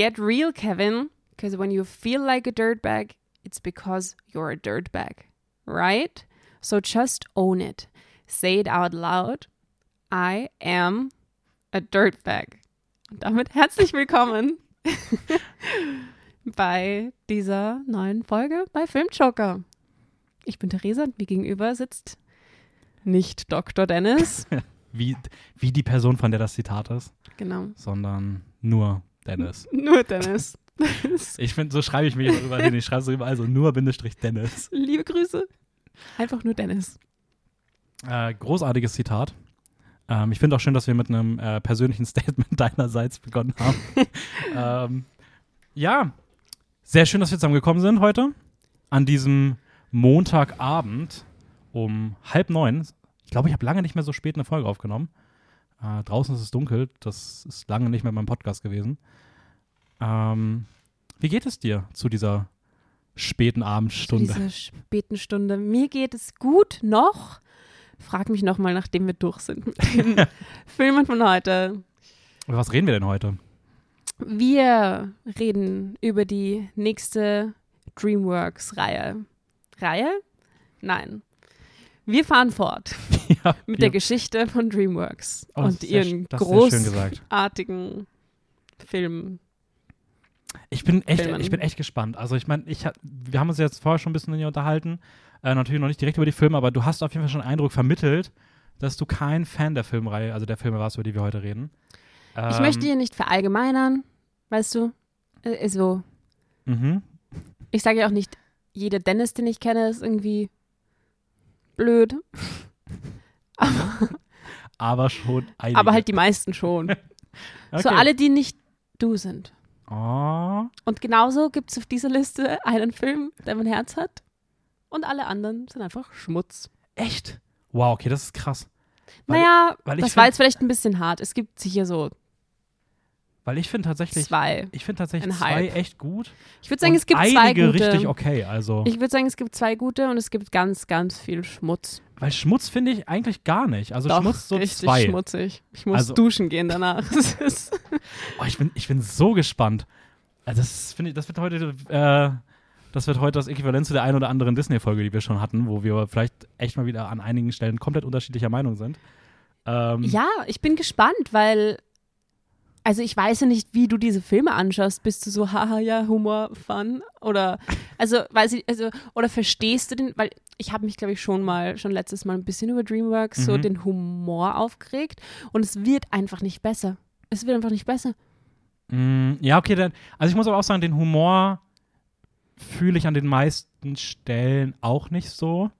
Get real, Kevin, because when you feel like a dirtbag, it's because you're a dirtbag, right? So just own it. Say it out loud. I am a dirtbag. Und damit herzlich willkommen bei dieser neuen Folge bei Filmjoker. Ich bin Theresa und mir gegenüber sitzt nicht Dr. Dennis. Wie, wie die Person, von der das Zitat ist, Genau. sondern nur Dennis. Nur Dennis. Ich finde, so schreibe ich mich immer überall hin. Ich schreibe so überall so nur Bindestrich Dennis. Liebe Grüße. Einfach nur Dennis. Äh, großartiges Zitat. Ähm, ich finde auch schön, dass wir mit einem äh, persönlichen Statement deinerseits begonnen haben. ähm, ja, sehr schön, dass wir zusammengekommen sind heute. An diesem Montagabend um halb neun. Ich glaube, ich habe lange nicht mehr so spät eine Folge aufgenommen. Äh, draußen ist es dunkel. Das ist lange nicht mehr beim Podcast gewesen. Ähm, wie geht es dir zu dieser späten Zu Abendstunde? dieser späten Stunde. Mir geht es gut noch. Frag mich nochmal, nachdem wir durch sind mit den Filmen von heute. Über was reden wir denn heute? Wir reden über die nächste DreamWorks-Reihe. Reihe? Nein. Wir fahren fort ja, mit der Geschichte von DreamWorks Oh, und sehr ihren ist sehr großartigen gesagt. Filmen. Ich bin echt, Filmen. ich bin echt gespannt. Also ich meine, ich wir haben uns jetzt vorher schon ein bisschen unterhalten. Äh, natürlich noch nicht direkt über die Filme, aber du hast auf jeden Fall schon einen Eindruck vermittelt, dass du kein Fan der Filmreihe, also der Filme warst, über die wir heute reden. Ich Ähm, möchte hier nicht verallgemeinern, weißt du? Äh, So, Mhm. ich sage ja auch nicht, jeder Dennis, den ich kenne, ist irgendwie blöd. Aber, Aber schon einige. aber halt die meisten schon. okay. So alle, die nicht du sind. Oh, Und genauso gibt es auf dieser Liste einen Film, der mein Herz hat. Und alle anderen sind einfach Schmutz. echt? Wow, okay, das ist krass. Weil- naja, weil ich das war find- jetzt vielleicht ein bisschen hart. Es gibt sicher so Weil ich finde tatsächlich, zwei. ich finde tatsächlich zwei echt gut. Ich würde sagen, es gibt zwei gute. richtig okay. Also, Ich würde sagen, es gibt zwei gute und es gibt ganz, ganz viel Schmutz. Weil Schmutz finde ich eigentlich gar nicht. Also Doch, Schmutz so richtig zwei. schmutzig. Ich muss Also- duschen gehen danach. Oh, ich, bin, ich bin so gespannt. Also das finde ich, das wird heute, äh, das wird heute das Äquivalent zu der einen oder anderen Disney-Folge, die wir schon hatten, wo wir vielleicht echt mal wieder an einigen Stellen komplett unterschiedlicher Meinung sind. Ähm, ja, ich bin gespannt, weil also ich weiß ja nicht, wie du diese Filme anschaust. Bist du so, haha, ja, Humor, Fun? Oder, also, weiß ich, also, oder verstehst du den, weil ich habe mich, glaube ich, schon mal, schon letztes Mal ein bisschen über DreamWorks so Mhm. den Humor aufgeregt und es wird einfach nicht besser. Es wird einfach nicht besser. Mm, ja, okay, dann. Also ich muss aber auch sagen, den Humor fühle ich an den meisten Stellen auch nicht so.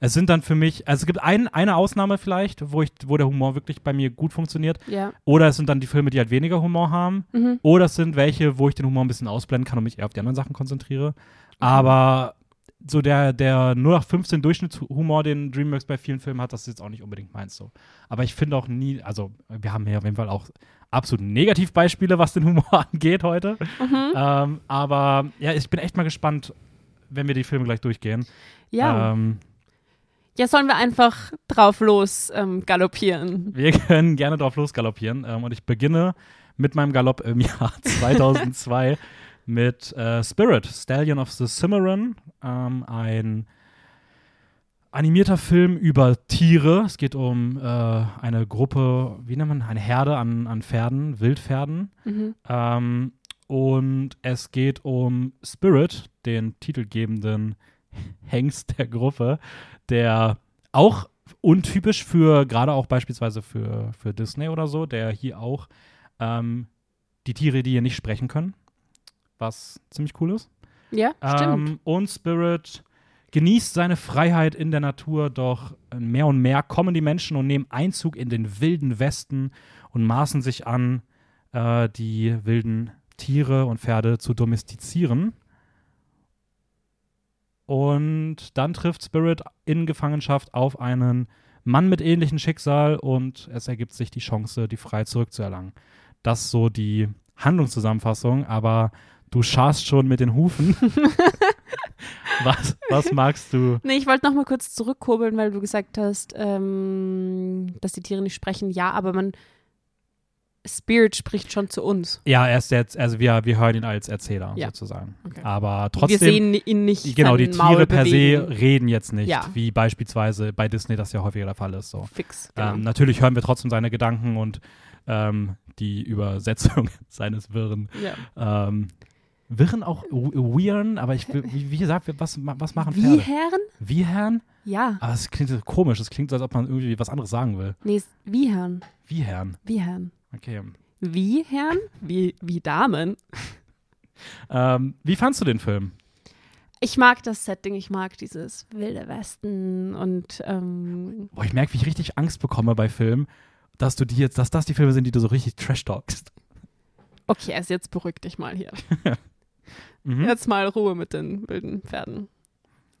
Es sind dann für mich, also es gibt ein, eine Ausnahme vielleicht, wo, ich, wo der Humor wirklich bei mir gut funktioniert. Ja. Oder es sind dann die Filme, die halt weniger Humor haben. Mhm. Oder es sind welche, wo ich den Humor ein bisschen ausblenden kann und mich eher auf die anderen Sachen konzentriere. Aber so der, der 0815 Durchschnittshumor, den DreamWorks bei vielen Filmen hat, das ist jetzt auch nicht unbedingt meins so. Aber ich finde auch nie, also wir haben hier auf jeden Fall auch absolut Negativbeispiele, was den Humor angeht heute. Mhm. Ähm, aber ja, ich bin echt mal gespannt, wenn wir die Filme gleich durchgehen. Ja. Ähm, ja, sollen wir einfach drauf los ähm, galoppieren? wir können gerne drauf losgaloppieren. Ähm, und ich beginne mit meinem Galopp im Jahr 2002 mit äh, Spirit, Stallion of the Cimarron. Ähm, ein animierter Film über Tiere. Es geht um äh, eine Gruppe, wie nennt man, eine Herde an, an Pferden, Wildpferden. Mhm. Ähm, und es geht um Spirit, den titelgebenden Hengst der Gruppe, der auch untypisch für, gerade auch beispielsweise für, für Disney oder so, der hier auch ähm, die Tiere, die hier nicht sprechen können, was ziemlich cool ist. Ja, stimmt. Ähm, und Spirit genießt seine Freiheit in der Natur, doch mehr und mehr kommen die Menschen und nehmen Einzug in den wilden Westen und maßen sich an, äh, die wilden Tiere und Pferde zu domestizieren. Und dann trifft Spirit in Gefangenschaft auf einen Mann mit ähnlichem Schicksal und es ergibt sich die Chance, die Freiheit zurückzuerlangen. Das ist so die Handlungszusammenfassung, aber du scharst schon mit den Hufen. was, was magst du? Nee, ich wollte noch mal kurz zurückkurbeln, weil du gesagt hast, ähm, dass die Tiere nicht sprechen. Ja, aber man Spirit spricht schon zu uns. Ja, er ist jetzt, also wir, wir hören ihn als Erzähler Ja. sozusagen. Okay. Aber trotzdem. Wir sehen ihn nicht. Genau, die Tiere per se reden jetzt nicht, Ja. wie beispielsweise bei Disney das ja häufiger der Fall ist. So. Fix. Genau. Ähm, natürlich hören wir trotzdem seine Gedanken und ähm, die Übersetzung seines Wirren. ja. Ähm, Wirren auch Weirn, aber ich wie, wie gesagt, was, was machen Wie Pferde? Herren? Wiehern? Ja. Aber es klingt komisch, es klingt so, als ob man irgendwie was anderes sagen will. Nee, wie Herren. Wiehern. Wie Herren. Okay. Wie Herren? Wie, wie Damen? Ähm, wie fandst du den Film? Ich mag das Setting, ich mag dieses wilde Westen und ähm, Boah, ich merke, wie ich richtig Angst bekomme bei Filmen, dass du die jetzt, dass das die Filme sind, die du so richtig trash talkst. okay, also jetzt beruhig dich mal hier. Mhm. Jetzt mal Ruhe mit den wilden Pferden.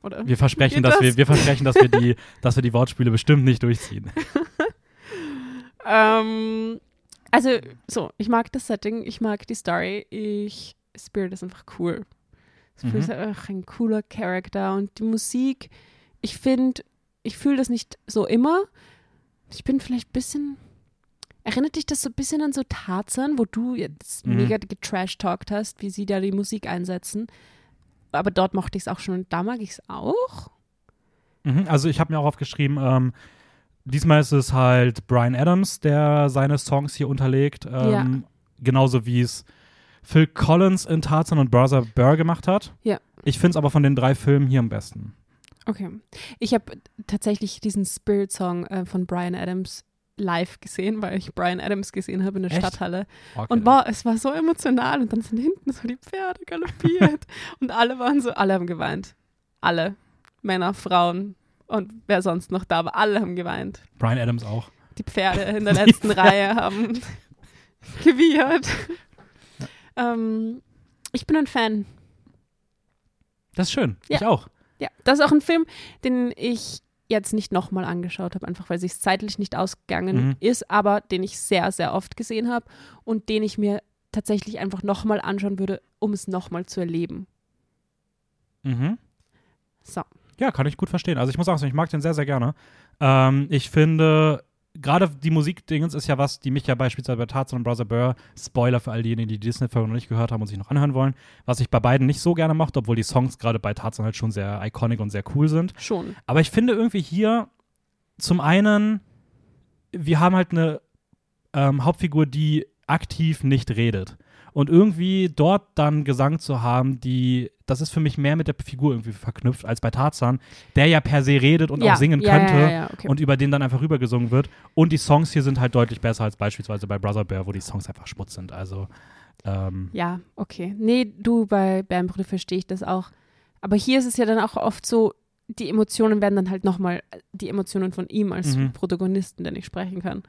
Oder? Wir versprechen, dass das? wir, wir versprechen, dass wir die, dass wir die Wortspiele bestimmt nicht durchziehen. Ähm, also, so, ich mag das Setting, ich mag die Story, ich, Spirit ist einfach cool. Spirit Mhm. ist einfach ein cooler Charakter und die Musik, ich finde, ich fühle das nicht so immer. Ich bin vielleicht ein bisschen, erinnert dich das so ein bisschen an so Tarzan, wo du jetzt Mhm. mega getrash-talkt hast, wie sie da die Musik einsetzen. Aber dort mochte ich es auch schon und da mag ich es auch. Mhm, also ich habe mir auch aufgeschrieben, ähm, diesmal ist es halt Brian Adams, der seine Songs hier unterlegt. Ähm, Genauso wie es Phil Collins in Tarzan und Brother Burr gemacht hat. Ja. Ich finde es aber von den drei Filmen hier am besten. Okay. Ich habe tatsächlich diesen Spirit-Song äh, von Brian Adams live gesehen, weil ich Brian Adams gesehen habe in der Echt? Stadthalle. Okay. Und war, es war so emotional und dann sind hinten so die Pferde galoppiert und alle waren so, alle haben geweint. Alle. Männer, Frauen und wer sonst noch da war, alle haben geweint. Brian Adams auch. Die Pferde in der letzten. Reihe haben gewiehert. Ähm, ich bin ein Fan. Das ist schön. Ja. Ich auch. Ja, das ist auch ein Film, den ich jetzt nicht nochmal angeschaut habe, einfach weil es sich zeitlich nicht ausgegangen Mhm. ist, aber den ich sehr, sehr oft gesehen habe und den ich mir tatsächlich einfach nochmal anschauen würde, um es nochmal zu erleben. Mhm. So. Ja, kann ich gut verstehen. Also ich muss auch sagen, ich mag den sehr, sehr gerne. Ähm, ich finde, gerade die Musikdingens ist ja was, die mich ja beispielsweise bei Tarzan und Brother Burr, Spoiler für all diejenigen, die die Disney-Folge noch nicht gehört haben und sich noch anhören wollen, was ich bei beiden nicht so gerne mochte, obwohl die Songs gerade bei Tarzan halt schon sehr iconic und sehr cool sind. Schon. Aber ich finde irgendwie hier zum einen, wir haben halt eine ähm, Hauptfigur, die aktiv nicht redet. Und irgendwie dort dann Gesang zu haben, die, das ist für mich mehr mit der Figur irgendwie verknüpft als bei Tarzan, der ja per se redet und ja, auch singen ja, könnte Ja, okay. und über den dann einfach rübergesungen wird. Und die Songs hier sind halt deutlich besser als beispielsweise bei Brother Bear, wo die Songs einfach Schmutz sind. Also, ähm, ja, okay. Nee, du, bei Bärenbrüder verstehe ich das auch. Aber hier ist es ja dann auch oft so, die Emotionen werden dann halt nochmal, die Emotionen von ihm als Mhm. Protagonisten, den ich sprechen kann,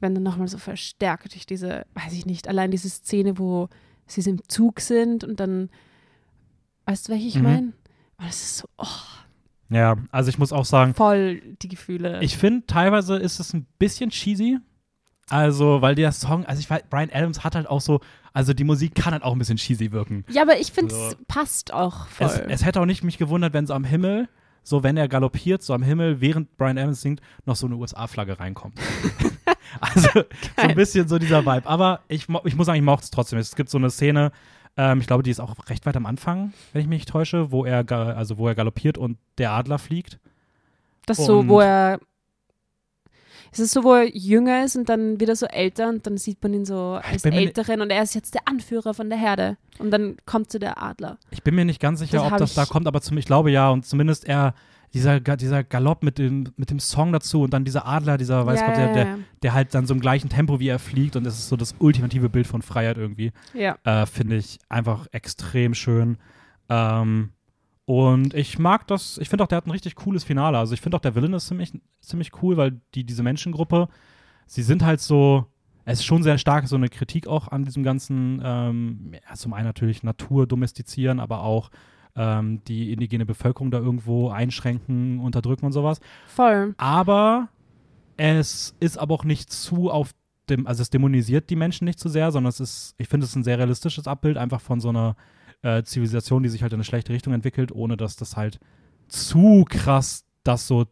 werden dann nochmal so verstärkt durch diese, weiß ich nicht, allein diese Szene, wo sie im Zug sind und dann, weißt du, welche ich Mhm. meine? Und es ist so, oh, ja, also ich muss auch sagen, voll die Gefühle. Ich finde, teilweise ist es ein bisschen cheesy. Also, weil der Song, also ich weiß, Brian Adams hat halt auch so, also die Musik kann halt auch ein bisschen cheesy wirken. ja, aber ich finde, es So. passt auch voll. Es, es hätte auch nicht mich gewundert, wenn so am Himmel, so wenn er galoppiert, so am Himmel, während Brian Adams singt, noch so eine USA-Flagge reinkommt. also so ein bisschen so dieser Vibe. Aber ich, ich muss sagen, ich mochte es trotzdem. Es gibt so eine Szene, ähm, ich glaube, die ist auch recht weit am Anfang, wenn ich mich nicht täusche, wo er, also wo er galoppiert und der Adler fliegt. Das so, Und- wo er. Es ist so, wo er jünger ist und dann wieder so älter und dann sieht man ihn so als Älteren und er ist jetzt der Anführer von der Herde. Und dann kommt so der Adler. Ich bin mir nicht ganz sicher, Das ob das da kommt, aber zum, ich glaube ja. Und zumindest er, dieser, dieser Galopp mit dem, mit dem Song dazu und dann dieser Adler, dieser, weiß ja, Gott, der, der, der halt dann so im gleichen Tempo wie er fliegt und das ist so das ultimative Bild von Freiheit irgendwie. ja. Äh, Finde ich einfach extrem schön. Ähm, und ich mag das, ich finde auch, der hat ein richtig cooles Finale. Also ich finde auch, der Villain ist ziemlich, ziemlich cool, weil die, diese Menschengruppe, sie sind halt so, es ist schon sehr stark so eine Kritik auch an diesem ganzen, ähm, ja, zum einen natürlich Natur domestizieren, aber auch ähm, die indigene Bevölkerung da irgendwo einschränken, unterdrücken und sowas. Voll. Aber es ist aber auch nicht zu auf dem, also es dämonisiert die Menschen nicht zu sehr, sondern es ist, ich finde es ist ein sehr realistisches Abbild einfach von so einer äh, Zivilisation, die sich halt in eine schlechte Richtung entwickelt, ohne dass das halt zu krass das so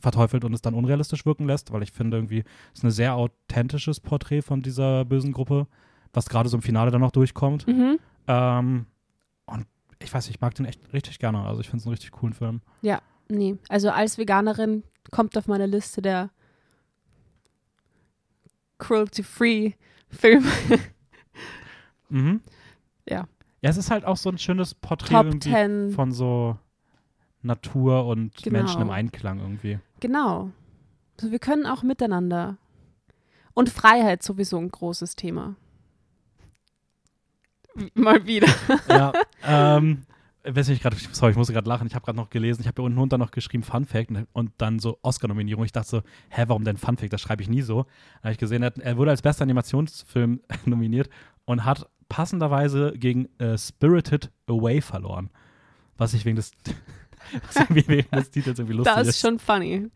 verteufelt und es dann unrealistisch wirken lässt, weil ich finde irgendwie, es ist ein sehr authentisches Porträt von dieser bösen Gruppe, was gerade so im Finale dann noch durchkommt. Mhm. Ähm, und ich weiß, ich mag den echt richtig gerne. Also ich finde es einen richtig coolen Film. Nee, also als Veganerin kommt auf meine Liste der cruelty-free Film. Mhm. Ja. Ja, es ist halt auch so ein schönes Porträt Top irgendwie 10. von so Natur und Genau. Menschen im Einklang irgendwie. Genau. Also wir können auch miteinander. Und Freiheit sowieso ein großes Thema. Mal wieder. ja, ähm, weswegen ich gerade, sorry, ich musste gerade lachen, ich habe gerade noch gelesen, ich habe hier unten runter noch geschrieben Fun Fact und, und dann so Oscar-Nominierung. Ich dachte so, hä, warum denn Fun Fact? Das schreibe ich nie so. Da habe ich gesehen, er, hat- er wurde als bester Animationsfilm nominiert und hat passenderweise gegen äh, Spirited Away verloren. Was ich wegen des, was irgendwie wegen des Titels irgendwie lustig Das ist. ist schon funny.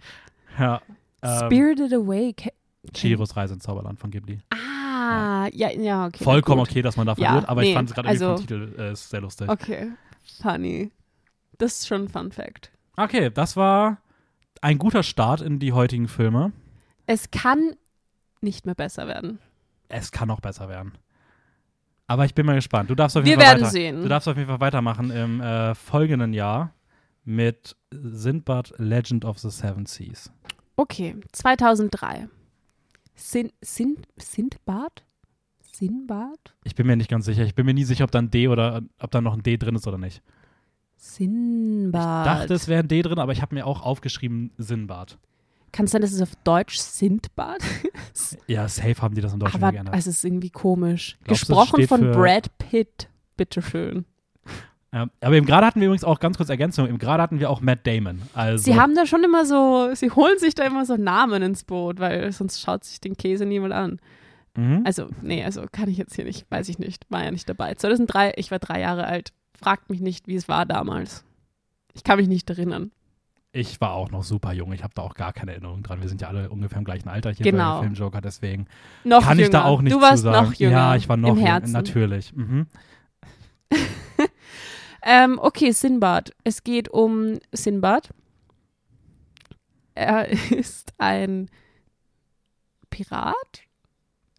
ja, ähm, Spirited Away. Chihiros Reise ins Zauberland von Ghibli. Ah, ja, ja, okay. Vollkommen okay, dass man da Ja, verliert, aber ich nee, fand es gerade also- irgendwie vom Titel äh, sehr lustig. Okay, funny. Das ist schon ein Fun Fact. Okay, das war ein guter Start in die heutigen Filme. Es kann nicht mehr besser werden. Es kann noch besser werden. Aber ich bin mal gespannt. Du darfst auf Wir jeden Fall werden weiter, sehen. Du darfst auf jeden Fall weitermachen im äh, folgenden Jahr mit Sindbad Legend of the Seven Seas. Okay, 2003. Sin, Sin, Sindbad? Sinbad? Ich bin mir nicht ganz sicher. Ich bin mir nie sicher, ob da ein D oder ob da noch ein D drin ist oder nicht. Sinbad. Ich dachte, es wäre ein D drin, aber ich habe mir auch aufgeschrieben Sinbad. Kann es sein, dass es auf Deutsch Sindbad ist? Ja, safe haben die das im Deutschen Aber geändert. es ist irgendwie komisch. Glaubst Gesprochen von Brad Pitt. Bitteschön. Ja, aber eben gerade hatten wir übrigens auch ganz kurz Ergänzung. Eben gerade hatten wir auch Matt Damon. Also, Sie haben da schon immer so, sie holen sich da immer so Namen ins Boot, weil sonst schaut sich den Käse niemand an. Mhm. Also, nee, also kann ich jetzt hier nicht, weiß ich nicht, war ja nicht dabei. 2003, ich war drei Jahre alt. Fragt mich nicht, wie es war damals. Ich kann mich nicht erinnern. Ich war auch noch super jung. Ich habe da auch gar keine Erinnerung dran. Wir sind ja alle ungefähr im gleichen Alter hier Genau. bei Filmjoker, deswegen Noch kann jünger. ich da auch nichts Du warst zu sagen. noch jünger. Ja, ich war noch Herzen. natürlich. Mhm. Ähm, okay, Sinbad. Es geht um Sinbad. Er ist ein Pirat,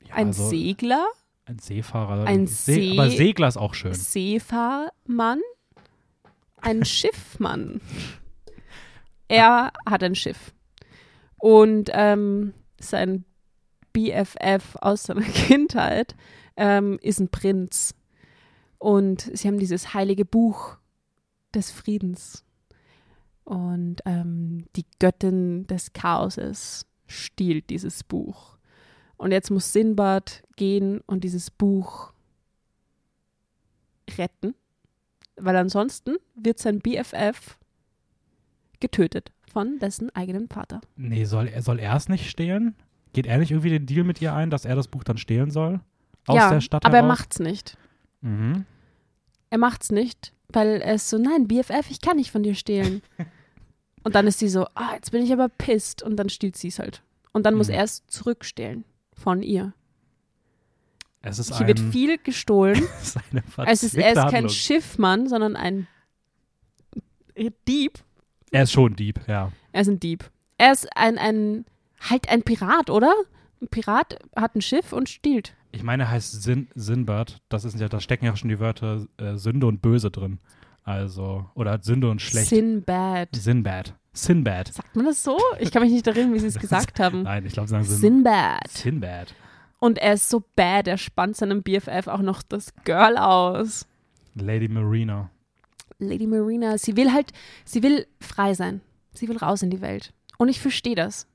Ja, ein also Segler, ein Seefahrer. ein See aber See- Segler ist auch schön. Seefahrmann, ein Schiffmann. Er hat ein Schiff. Und ähm, sein BFF aus seiner Kindheit ähm, ist ein Prinz. Und sie haben dieses heilige Buch des Friedens. Und ähm, die Göttin des Chaoses stiehlt dieses Buch. Und jetzt muss Sinbad gehen und dieses Buch retten, weil ansonsten wird sein BFF getötet von dessen eigenen Vater. Nee, soll er soll er es nicht stehlen? Geht er nicht irgendwie den Deal mit ihr ein, dass er das Buch dann stehlen soll? Aus ja, der Stadt aber er heraus? macht's nicht. Mhm. Er macht's nicht, weil er ist so, nein, BFF, ich kann nicht von dir stehlen. und dann ist sie so, ah, jetzt bin ich aber pisst und dann stiehlt sie es halt. Und dann muss Mhm. er es zurückstehlen von ihr. Es ist Hier ein, wird viel gestohlen. es ist eine es ist, er ist kein. Schiffmann, sondern ein Dieb. Er ist schon Dieb, ja. Er ist ein Dieb. Er ist ein, ein, halt ein Pirat, oder? Ein Pirat hat ein Schiff und stiehlt. Ich meine, er heißt Sin Sinbad. Das ist ja, da stecken ja schon die Wörter äh, Sünde und Böse drin. Also, oder Sünde und Schlecht. Sinbad. Sinbad. Sinbad. Sagt man das so? Ich kann mich nicht erinnern, wie sie es gesagt haben. Nein, ich glaube, sie sagen Sin Sinbad. Sinbad. Und er ist so bad, er spannt seinem BFF auch noch das Girl aus. Lady Marina. Lady Marina, sie will halt, sie will frei sein. Sie will raus in die Welt. Und ich verstehe das.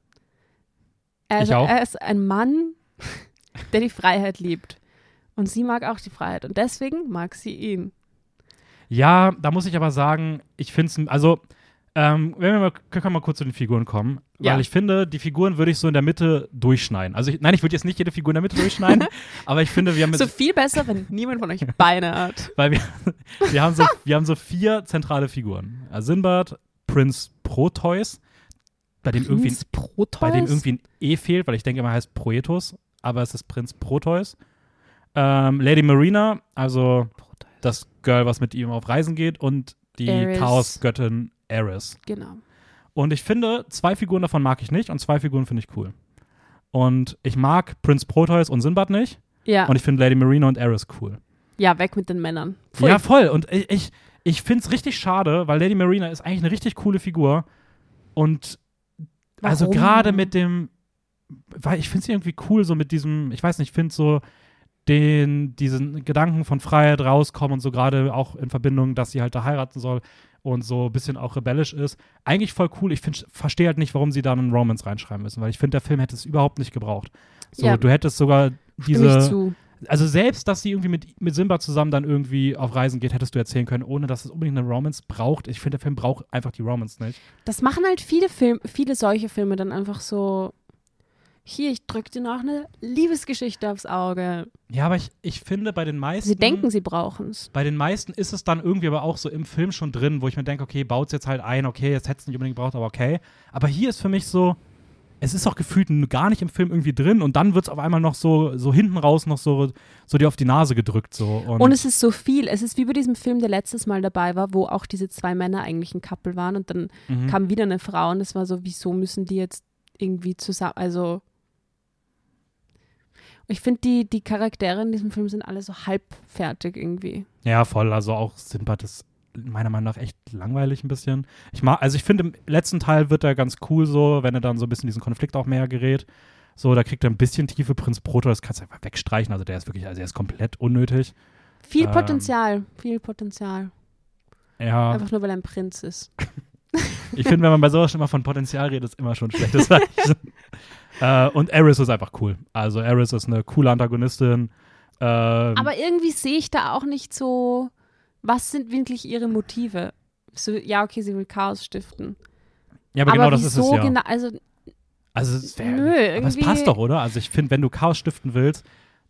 Er, auch. er ist ein Mann, der die Freiheit liebt. Und sie mag auch die Freiheit. Und deswegen mag sie ihn. Ja, da muss ich aber sagen, ich finde es, also, ähm, wenn wir mal, können wir mal kurz zu den Figuren kommen, Ja. weil ich finde, die Figuren würde ich so in der Mitte durchschneiden. Also, ich, nein, ich würde jetzt nicht jede Figur in der Mitte durchschneiden, aber ich finde, wir haben So viel besser, wenn niemand von euch Beine hat. weil wir, wir, haben so, wir haben so vier zentrale Figuren. Sinbad, Prinz Proteus, bei dem irgendwie Prinz Proteus? bei dem irgendwie ein E fehlt, weil ich denke immer, er heißt Proetus, aber es ist Prinz Proteus. Ähm, Lady Marina, also Proteus. das Girl, was mit ihm auf Reisen geht, und die. Chaosgöttin Eris. Genau. Und ich finde, zwei Figuren davon mag ich nicht und zwei Figuren finde ich cool. Und ich mag Prince Proteus und Sinbad nicht. Ja, Und ich finde Lady Marina und Eris cool. ja, weg mit den Männern. Pfui. Ja, voll. Und ich, ich, ich finde es richtig schade, weil Lady Marina ist eigentlich eine richtig coole Figur. Und also Warum? gerade mit dem, weil ich finde sie irgendwie cool, so mit diesem, ich weiß nicht, ich finde so den, diesen Gedanken von Freiheit rauskommen und so gerade auch in Verbindung, dass sie halt da heiraten soll und so ein bisschen auch rebellisch ist. Eigentlich voll cool. Ich verstehe halt nicht, warum sie da einen Romance reinschreiben müssen, weil ich finde, der Film hätte es überhaupt nicht gebraucht. So, Ja. du hättest sogar diese, also selbst, dass sie irgendwie mit, mit Simba zusammen dann irgendwie auf Reisen geht, hättest du erzählen können, ohne dass es unbedingt eine Romance braucht. Ich finde, der Film braucht einfach die Romance nicht. Das machen halt viele Film, viele solche Filme dann einfach so. Hier, ich drück dir noch eine Liebesgeschichte aufs Auge. Ja, aber ich, ich finde, bei den meisten. Sie denken, sie brauchen es. Bei den meisten ist es dann irgendwie aber auch so im Film schon drin, wo ich mir denke, okay, baut es jetzt halt ein, okay, jetzt hätte es nicht unbedingt gebraucht, aber okay. Aber hier ist für mich so, es ist auch gefühlt gar nicht im Film irgendwie drin und dann wird es auf einmal noch so, so hinten raus noch so, so dir auf die Nase gedrückt. So. Und, Und es ist so viel. Es ist wie bei diesem Film, der letztes Mal dabei war, wo auch diese zwei Männer eigentlich ein Couple waren und dann mhm. kam wieder eine Frau und es war so, wieso müssen die jetzt irgendwie zusammen, also ich finde, die, die Charaktere in diesem Film sind alle so halbfertig irgendwie. Ja, voll. Also auch Sinbad ist meiner Meinung nach echt langweilig ein bisschen. Ich mag, also ich finde, im letzten Teil wird er ganz cool so, wenn er dann so ein bisschen diesen Konflikt auch mehr gerät. So, da kriegt er ein bisschen Tiefe. Prinz Proto, das kannst du einfach wegstreichen. Also der ist wirklich, also der ist komplett unnötig. Viel Ähm. Potenzial, viel Potenzial. Ja, Einfach nur, weil er ein Prinz ist. ich finde, wenn man bei sowas schon mal von Potenzial redet, ist immer schon ein schlechtes Zeichen. Äh, und Eris ist einfach cool. Also Eris ist eine coole Antagonistin. Ähm, Aber irgendwie sehe ich da auch nicht so, was sind wirklich ihre Motive? So, ja, okay, sie will Chaos stiften. ja, aber, aber genau das ist es ja. genau, also Also es wär, Nö, aber es passt doch, oder? Also ich finde, wenn du Chaos stiften willst,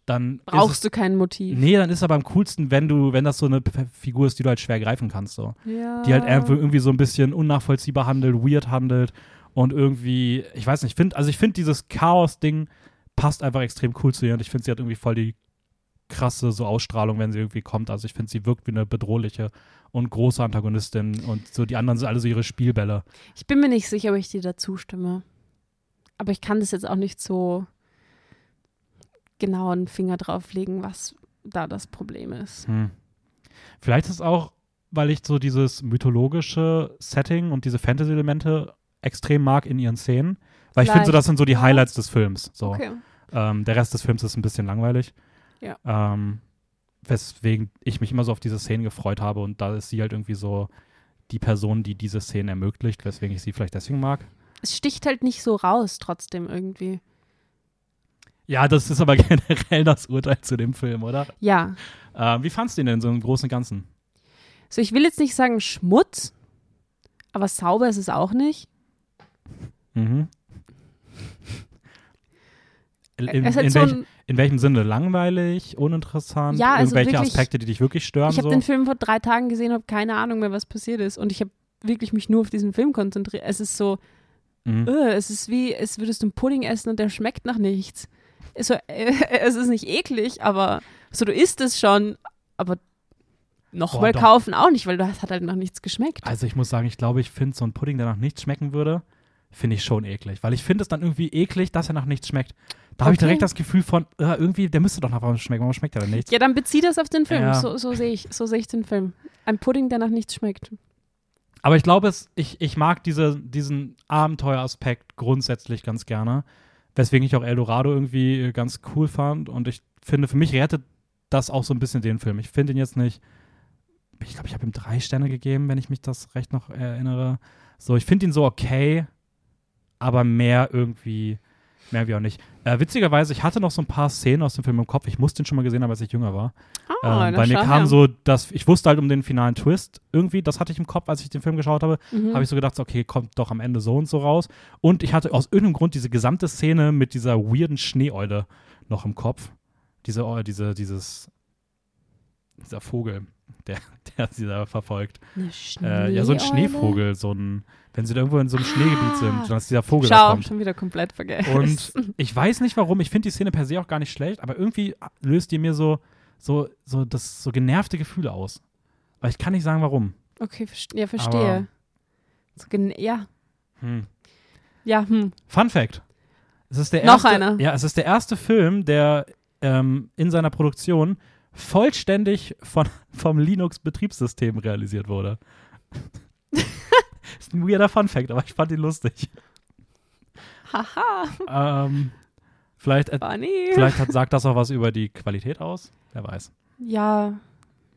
dann ist es brauchst du kein Motiv. Nee, dann ist aber am coolsten, wenn du, wenn das so eine P- Figur ist, die du halt schwer greifen kannst, so. Ja. Die halt irgendwie so ein bisschen unnachvollziehbar handelt, weird handelt und irgendwie, ich weiß nicht, ich finde, also ich finde dieses Chaos-Ding passt einfach extrem cool zu ihr und ich finde, sie hat irgendwie voll die krasse so Ausstrahlung, wenn sie irgendwie kommt. Also ich finde, sie wirkt wie eine bedrohliche und große Antagonistin und so die anderen sind alle so ihre Spielbälle. Ich bin mir nicht sicher, ob ich dir da zustimme. Aber ich kann das jetzt auch nicht so genau einen Finger drauflegen, was da das Problem ist. Hm. Vielleicht ist es auch, weil ich so dieses mythologische Setting und diese Fantasy-Elemente extrem mag in ihren Szenen. Weil ich finde, so, das sind so die. Highlights des Films. So. Okay. Ähm, der Rest des Films ist ein bisschen langweilig. Ja. Ähm, weswegen ich mich immer so auf diese Szenen gefreut habe und da ist sie halt irgendwie so die Person, die diese Szenen ermöglicht, weswegen ich sie vielleicht deswegen mag. Es sticht halt nicht so raus, trotzdem irgendwie. Ja, das ist aber generell das Urteil zu dem Film, oder? Ja. Ähm, wie fandst du den denn so im Großen und Ganzen? So, ich will jetzt nicht sagen Schmutz, aber sauber ist es auch nicht. Mhm. In, in, es in, so welch, in welchem Sinne? Langweilig, uninteressant? Ja, also Irgendwelche wirklich- Aspekte, die dich wirklich stören? ich habe so? den Film vor drei Tagen gesehen, habe keine Ahnung mehr, was passiert ist. Und ich habe wirklich mich nur auf diesen Film konzentriert. Es ist so, Mhm. äh, es ist wie, als würdest du einen Pudding essen und der schmeckt nach nichts. So, äh, es ist nicht eklig, aber so, du isst es schon, aber nochmal kaufen auch nicht, weil das hat halt noch nichts geschmeckt. Also ich muss sagen, ich glaube, ich finde so ein Pudding, der nach nichts schmecken würde, finde ich schon eklig. Weil ich finde es dann irgendwie eklig, dass er nach nichts schmeckt. Da habe ich Okay. direkt das Gefühl von, äh, irgendwie, der müsste doch nach was schmecken. Warum schmeckt er denn nichts? Ja, dann bezieh das auf den Film. Ja. So, so sehe ich, so sehe ich den Film. Ein Pudding, der nach nichts schmeckt. Aber ich glaube, ich, ich mag diese, diesen Abenteueraspekt grundsätzlich ganz gerne. Weswegen ich auch Eldorado irgendwie ganz cool fand. Und ich finde, für mich rettet das auch so ein bisschen den Film. Ich finde ihn jetzt nicht. Ich glaube, ich habe ihm drei Sterne gegeben, wenn ich mich das recht noch erinnere. So, ich finde ihn so okay, aber mehr irgendwie, mehr wie auch nicht. Äh, witzigerweise, ich hatte noch so ein paar Szenen aus dem Film im Kopf. Ich musste den schon mal gesehen haben, als ich jünger war. Ah, ähm, weil mir kam her. so, dass ich wusste halt um den finalen Twist irgendwie, das hatte ich im Kopf, als ich den Film geschaut habe, Mhm. habe ich so gedacht, okay, kommt doch am Ende so und so raus. Und ich hatte aus irgendeinem Grund diese gesamte Szene mit dieser weirden Schneeeule noch im Kopf. Diese, Eu- diese, dieses, dieser Vogel, der, der sie da verfolgt. Eine Äh, ja, so ein? Schneevogel, so ein, wenn sie da irgendwo in so einem Schneegebiet sind, dann ist dieser Vogel da Schau, kommt. schon wieder komplett vergessen. Und ich weiß nicht warum, ich finde die Szene per se auch gar nicht schlecht, aber irgendwie löst die mir so, so, so, das, so genervte Gefühle aus. Aber ich kann nicht sagen, warum. okay, ja, verstehe. So ja. Hm. Ja, hm. Fun Fact. Es ist der Noch erste, einer. Ja, es ist der erste Film, der ähm, in seiner Produktion vollständig von, vom Linux-Betriebssystem realisiert wurde. ist ein weirder Fun Fact, aber ich fand ihn lustig. Haha, ähm, vielleicht, äh, vielleicht hat, sagt das auch was über die Qualität aus. Wer weiß. Ja.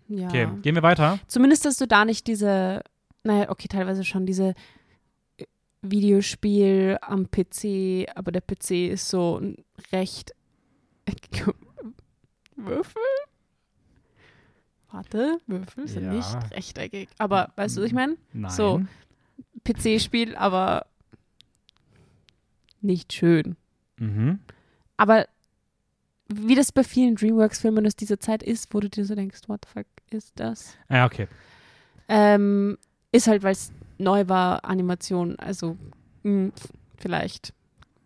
Ja. Okay, gehen wir weiter. Zumindest, dass du da nicht diese, naja, okay, teilweise schon diese äh, Videospiel am PC, aber der PC ist so ein recht Würfel? Warte, Würfel sind Ja. nicht rechteckig. Aber weißt du, was ich meine? So. PC-Spiel, aber nicht schön. Mhm. Aber wie das bei vielen Dreamworks-Filmen aus dieser Zeit ist, wo du dir so denkst, what the fuck ist das? Ja, okay. Ähm, ist halt, weil es neu war, Animation, also mh, vielleicht.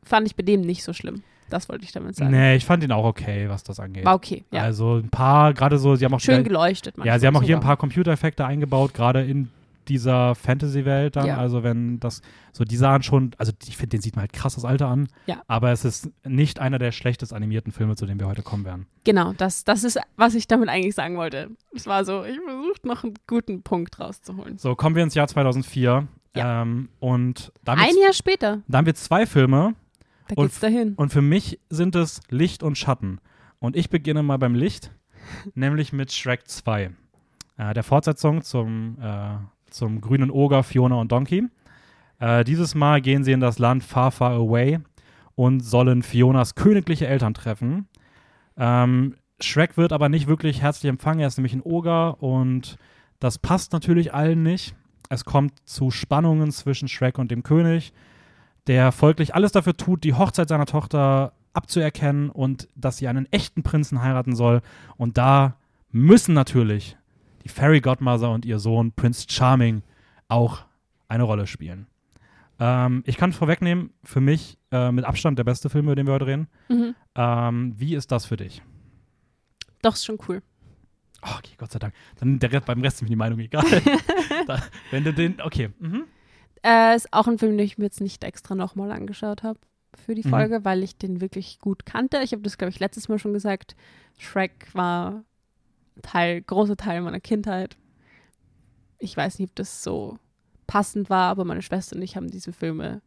Fand ich bei dem nicht so schlimm. Das wollte ich damit sagen. Nee, ich fand ihn auch okay, was das angeht. War okay, ja. Also ein paar, gerade so, sie haben auch Schön geleuchtet. Ja, sie haben auch hier ein paar Computereffekte eingebaut, gerade in dieser Fantasy-Welt dann. Ja. Also wenn das, so die sahen schon, also ich finde, den sieht man halt krass das Alter an. Ja. Aber es ist nicht einer der schlechtest animierten Filme, zu denen wir heute kommen werden. Genau, das, das ist, was ich damit eigentlich sagen wollte. Es war so, ich versuche noch einen guten Punkt rauszuholen. So, kommen wir ins Jahr 2004. Ja. Ähm, und Ein Jahr später, da haben wir zwei Filme. Da Und- geht's dahin. Und für mich sind es Licht und Schatten. Und ich beginne mal beim Licht, nämlich mit Shrek 2. Äh, der Fortsetzung zum, äh, zum grünen Oger Fiona und Donkey. Äh, dieses Mal gehen sie in das Land Far Far Away und sollen Fionas königliche Eltern treffen. Ähm, Shrek wird aber nicht wirklich herzlich empfangen. Er ist nämlich ein Oger und das passt natürlich allen nicht. Es kommt zu Spannungen zwischen Shrek und dem König der folglich alles dafür tut, die Hochzeit seiner Tochter abzuerkennen und dass sie einen echten Prinzen heiraten soll. Und da müssen natürlich die Fairy Godmother und ihr Sohn Prince Charming auch eine Rolle spielen. Ähm, ich kann vorwegnehmen, für mich äh, mit Abstand der beste Film, über den wir heute reden. Mhm. Ähm, wie ist das für dich? Doch, ist schon cool. Oh, okay, Gott sei Dank. Dann der, beim Rest ist mir die Meinung egal. da, wenn du den, okay. Mhm. Äh, ist auch ein Film, den ich mir jetzt nicht extra nochmal angeschaut habe für die Mhm. Folge, weil ich den wirklich gut kannte. Ich habe das, glaube ich, letztes Mal schon gesagt. Shrek war Teil, großer Teil meiner Kindheit. Ich weiß nicht, ob das so passend war, aber meine Schwester und ich haben diese Filme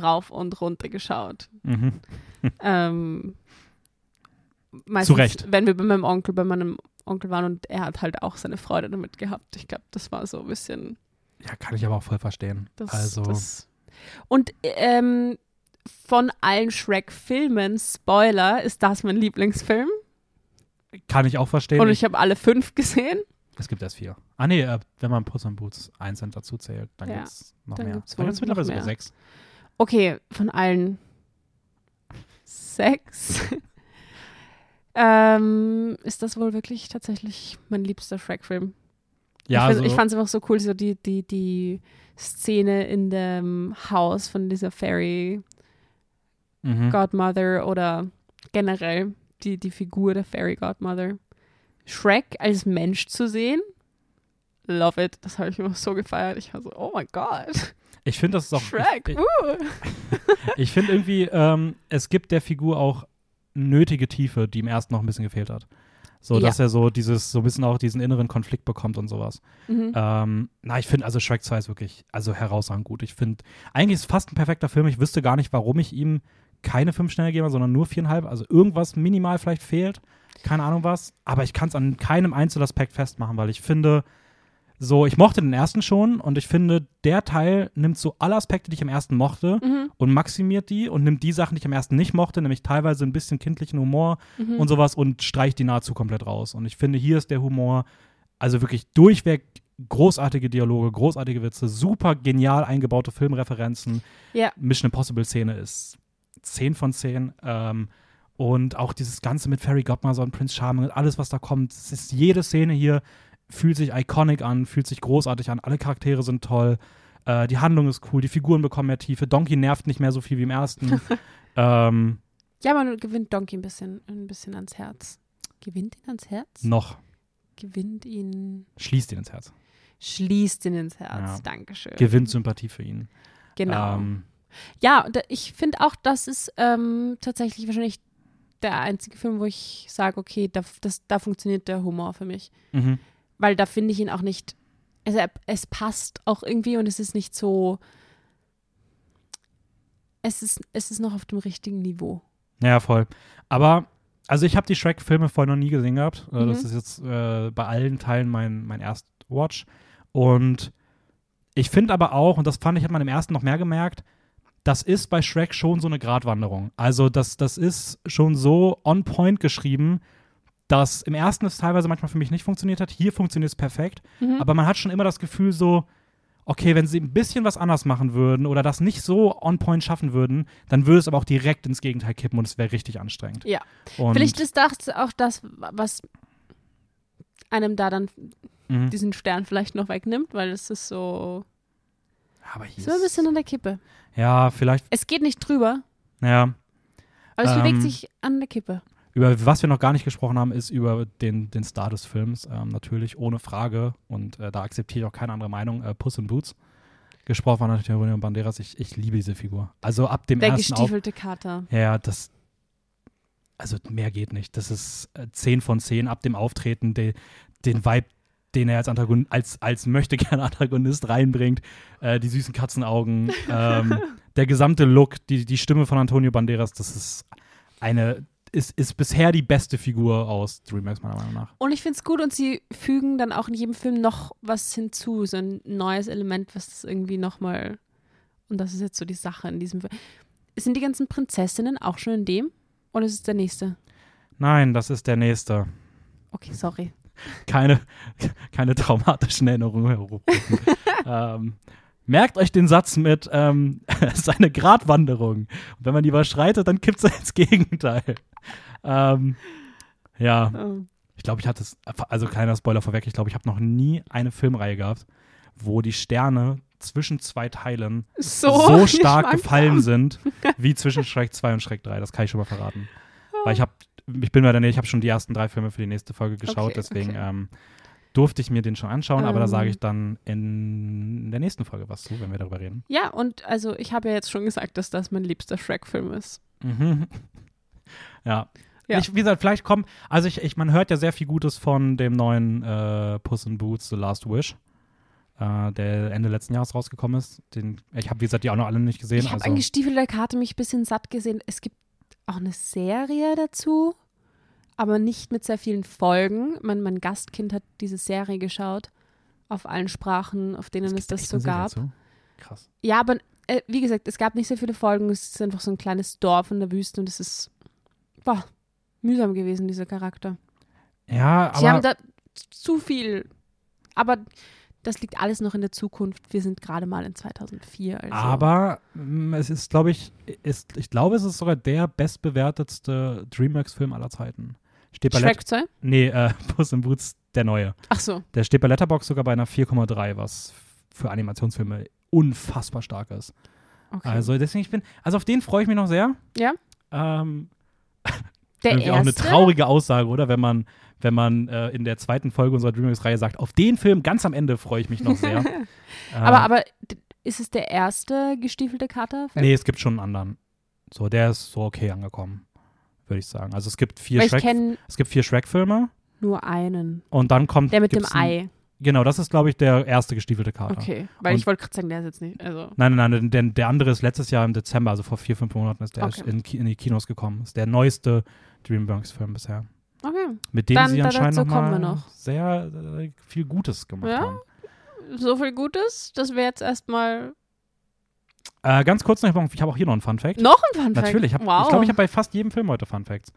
rauf und runter geschaut. Mhm. Ähm, meistens, Recht. wenn wir bei meinem Onkel, bei meinem Onkel waren und er hat halt auch seine Freude damit gehabt. Ich glaube, das war so ein bisschen Ja, kann ich aber auch voll verstehen. das, also, das und ähm, von allen Shrek-Filmen, Spoiler, ist das mein Lieblingsfilm. kann ich auch verstehen. Und ich habe alle fünf gesehen. Es gibt erst vier. Ah, nee, äh, wenn man Puss und Boots einzeln dazu zählt, dann Ja, gibt es noch dann mehr. gibt's dann gibt es mittlerweile sogar sechs. Okay, von allen sechs. ähm, ist das wohl wirklich tatsächlich mein liebster Shrek-Film? Ja, ich, also, ich fand es einfach so cool, so die, die, die Szene in dem Haus von dieser Fairy mhm. Godmother oder generell die, die Figur der Fairy Godmother. Shrek als Mensch zu sehen, love it. Das habe ich immer so gefeiert. Ich war so, oh mein Gott, ich finde, das ist auch. Shrek, Ich, uh. ich finde irgendwie, ähm, es gibt der Figur auch nötige Tiefe, die im ersten noch ein bisschen gefehlt hat. So, Ja. dass er so dieses, so ein bisschen auch diesen inneren Konflikt bekommt und sowas. Mhm. Ähm, na, ich finde, also Shrek 2 ist wirklich, also herausragend gut. Ich finde, eigentlich ist es fast ein perfekter Film. Ich wüsste gar nicht, warum ich ihm keine fünf Sterne gebe, sondern nur viereinhalb. Also irgendwas minimal vielleicht fehlt. Keine Ahnung was. Aber ich kann es an keinem Einzelaspekt festmachen, weil ich finde, so, ich mochte den ersten schon und ich finde, der Teil nimmt so alle Aspekte, die ich im ersten mochte Mhm. und maximiert die und nimmt die Sachen, die ich im ersten nicht mochte, nämlich teilweise ein bisschen kindlichen Humor Mhm. und sowas und streicht die nahezu komplett raus. Und ich finde, hier ist der Humor also wirklich durchweg großartige Dialoge, großartige Witze, super genial eingebaute Filmreferenzen. Ja. Mission Impossible Szene ist 10 von 10. Ähm, und auch dieses Ganze mit Fairy Godmother und Prince Charming und alles, was da kommt, es ist jede Szene hier fühlt sich iconic an, fühlt sich großartig an, alle Charaktere sind toll, äh, die Handlung ist cool, die Figuren bekommen mehr Tiefe, Donkey nervt nicht mehr so viel wie im ersten. ähm, Ja, man gewinnt Donkey ein bisschen, ein bisschen ans Herz. Gewinnt ihn ans Herz? noch, Gewinnt ihn, schließt ihn ins Herz. schließt ihn ins Herz. Ja. Dankeschön. gewinnt Sympathie für ihn. Genau. Ähm, Ja, ich finde auch, das ist ähm, tatsächlich wahrscheinlich der einzige Film, wo ich sage, okay, da, das, da funktioniert der Humor für mich. mhm. Weil da finde ich ihn auch nicht, also er, es passt auch irgendwie und es ist nicht so, es ist, es ist noch auf dem richtigen Niveau. Ja, voll. Aber, also ich habe die Shrek-Filme vorher noch nie gesehen gehabt. Äh, Das Mhm. ist jetzt äh, bei allen Teilen mein, mein Erstwatch. Und ich finde aber auch, und das fand ich, hat man im ersten noch mehr gemerkt, das ist bei Shrek schon so eine Gratwanderung. Also das, das ist schon so on point geschrieben, dass im ersten es teilweise manchmal für mich nicht funktioniert hat. Hier funktioniert es perfekt. Mhm. Aber man hat schon immer das Gefühl so, okay, wenn sie ein bisschen was anders machen würden oder das nicht so on point schaffen würden, dann würde es aber auch direkt ins Gegenteil kippen und es wäre richtig anstrengend. Ja. Und, Vielleicht ist das auch das, was einem da dann Mhm. diesen Stern vielleicht noch wegnimmt, weil es ist so, aber hier so ein ist- bisschen an der Kippe. Ja, vielleicht, Es geht nicht drüber, ja. aber es Ähm, bewegt sich an der Kippe. Über was wir noch gar nicht gesprochen haben, ist über den, den Star des Films. Ähm, natürlich ohne Frage. Und äh, da akzeptiere ich auch keine andere Meinung. Äh, Puss in Boots. Gesprochen natürlich Antonio Banderas. Ich, ich liebe diese Figur. Also ab dem Der ersten Auf gestiefelte Kater. Ja, das. Also mehr geht nicht. Das ist äh, 10 von 10 ab dem Auftreten, de, den Vibe, den er als Antagon als, als möchte gerne Antagonist reinbringt. Äh, die süßen Katzenaugen, ähm, der gesamte Look, die, die Stimme von Antonio Banderas, das ist eine, ist, ist bisher die beste Figur aus DreamWorks, meiner Meinung nach. Und ich finde es gut und sie fügen dann auch in jedem Film noch was hinzu, so ein neues Element, was das irgendwie nochmal. Und das ist jetzt so die Sache in diesem Film. Sind die ganzen Prinzessinnen auch schon in dem? Oder ist es der nächste? Nein, das ist der nächste. Okay, sorry. Keine, keine traumatischen Erinnerungen herrufen. ähm, merkt euch den Satz mit, ähm, es ist eine Gratwanderung. Und wenn man die überschreitet, dann kippt es ins Gegenteil. Ähm, ja, Oh. ich glaube, ich hatte es, also kleiner Spoiler vorweg, ich glaube, ich habe noch nie eine Filmreihe gehabt, wo die Sterne zwischen zwei Teilen So, so, stark gefallen sind, wie zwischen Shrek 2 und Shrek 3. Das kann ich schon mal verraten. Weil ich habe, ich bin mir da nicht, ich habe schon die ersten drei Filme für die nächste Folge geschaut, Okay, deswegen okay. ähm, durfte ich mir den schon anschauen, aber da Ähm. sage ich dann in der nächsten Folge was zu, wenn wir darüber reden. Ja, und also ich habe ja jetzt schon gesagt, dass das mein liebster Shrek-Film ist. Mhm. Ja. Ja. Ich, wie gesagt, vielleicht kommt, also ich, ich, man hört ja sehr viel Gutes von dem neuen äh, Puss in Boots, The Last Wish, äh, der Ende letzten Jahres rausgekommen ist. Den, ich habe, wie gesagt, die auch noch alle nicht gesehen. Ich habe also, an gestiefelter Karte mich ein bisschen satt gesehen. Es gibt auch eine Serie dazu, aber nicht mit sehr vielen Folgen. Mein, mein Gastkind hat diese Serie geschaut, auf allen Sprachen, auf denen es, gibt das so gab. dazu? Krass. Ja, aber äh, wie gesagt, es gab nicht sehr viele Folgen. Es ist einfach so ein kleines Dorf in der Wüste und es ist boah, mühsam gewesen, dieser Charakter. Ja, Sie haben aber da zu viel. Aber das liegt alles noch in der Zukunft. Wir sind gerade mal in 2004. Also. Aber mm, es ist, glaube ich, ist, ich glaube, es ist sogar der bestbewertetste DreamWorks-Film aller Zeiten. Let Shrek 2? Nee, äh, Puss in Boots, der neue. Ach so. Der steht bei Letterboxd sogar bei einer 4,3, was für Animationsfilme unfassbar stark ist. Okay. Also deswegen, ich bin, also auf den freue ich mich noch sehr. Ja. Ähm, der erste. auch eine traurige Aussage, oder? Wenn man, wenn man äh, in der zweiten Folge unserer DreamWorks-Reihe sagt, auf den Film ganz am Ende freue ich mich noch sehr. äh, aber, aber ist es der erste gestiefelte Kater? Nee, es gibt schon einen anderen. So, der ist so okay angekommen, würde ich sagen. Also es gibt vier Weil Shrek, es gibt vier Shrek-Filme nur einen. und dann kommt Der mit dem Ei. Genau, das ist glaube ich der erste gestiefelte Kater. Okay. Weil Und- ich wollte gerade sagen, der ist jetzt nicht. Also. Nein, nein, nein, der, der andere ist letztes Jahr im Dezember, also vor vier, fünf Monaten ist der Okay. in, in die Kinos gekommen. Ist der neueste DreamWorks-Film bisher. Okay. Mit dem Dann- sie anscheinend dazu noch wir noch. sehr äh, viel Gutes gemacht Ja? haben. So viel Gutes. Das wäre jetzt erstmal Äh, ganz kurz noch, ich habe auch hier noch einen Fun-Fact. noch ein Fun Fact. Natürlich, ich, hab- wow. ich glaube, ich habe bei fast jedem Film heute Fun Facts.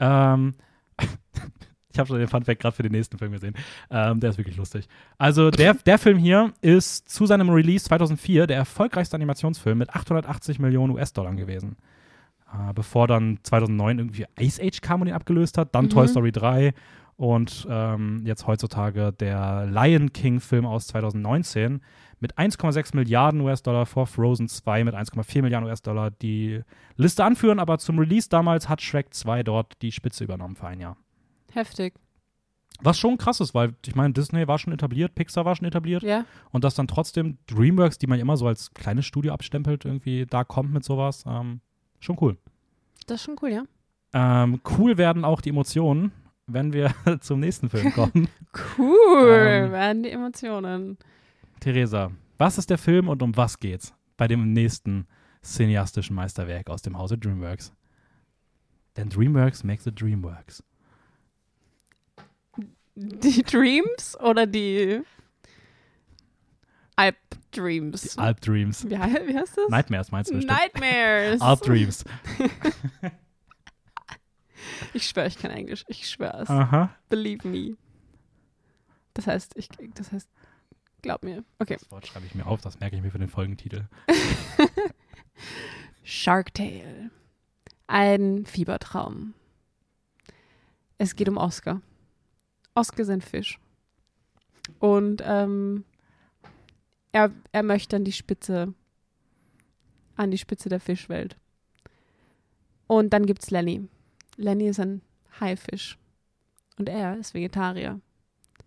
Ähm, ich habe schon den Fun Fact gerade für den nächsten Film gesehen. Ähm, der ist wirklich lustig. Also der, der Film hier ist zu seinem Release 2004 der erfolgreichste Animationsfilm mit 880 Millionen US-Dollar gewesen. Äh, bevor dann 2009 irgendwie Ice Age kam und ihn abgelöst hat, dann Mhm. Toy Story 3 und ähm, jetzt heutzutage der Lion King-Film aus 2019 mit 1,6 Milliarden US-Dollar vor Frozen 2 mit 1,4 Milliarden US-Dollar die Liste anführen, aber zum Release damals hat Shrek 2 dort die Spitze übernommen für ein Jahr. Heftig. Was schon krass ist, weil ich meine, Disney war schon etabliert, Pixar war schon etabliert Ja. und dass dann trotzdem Dreamworks, die man immer so als kleines Studio abstempelt, irgendwie da kommt mit sowas, ähm, schon cool. Das ist schon cool, ja. Ähm, cool werden auch die Emotionen, wenn wir zum nächsten Film kommen. Cool, Ähm. werden die Emotionen. Theresa, was ist der Film und um was geht's bei dem nächsten cineastischen Meisterwerk aus dem Hause Dreamworks? Denn Dreamworks makes the Dreamworks. Die Dreams oder die Alp Dreams? Die Alp Dreams. wie, wie heißt das? Nightmares meinst du bestimmt. Nightmares. Alp Dreams. Ich schwöre, ich kann Englisch. Ich schwöre es. Aha. Believe me. Das heißt, ich, das heißt, glaub mir. Okay. Das Wort schreibe ich mir auf, das merke ich mir für den Folgentitel. Shark Tale. Ein Fiebertraum. Es geht um Oscar. Oscar ist ein Fisch. Und ähm, er, er möchte an die Spitze, an die Spitze der Fischwelt. Und dann gibt's Lenny. Lenny ist ein Haifisch. Und er ist Vegetarier.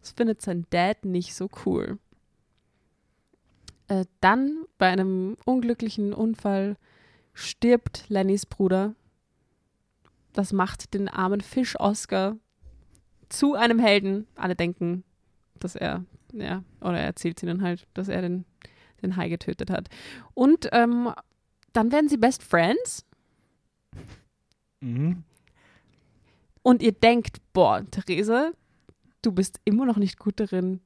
Das findet sein Dad nicht so cool. Äh, dann, bei einem unglücklichen Unfall, stirbt Lennys Bruder. Das macht den armen Fisch Oscar zu einem Helden. Alle denken, dass er, ja, oder er erzählt ihnen halt, dass er den, den Hai getötet hat. Und ähm, dann werden sie Best Friends Mhm. und ihr denkt, boah, Therese, du bist immer noch nicht gut darin,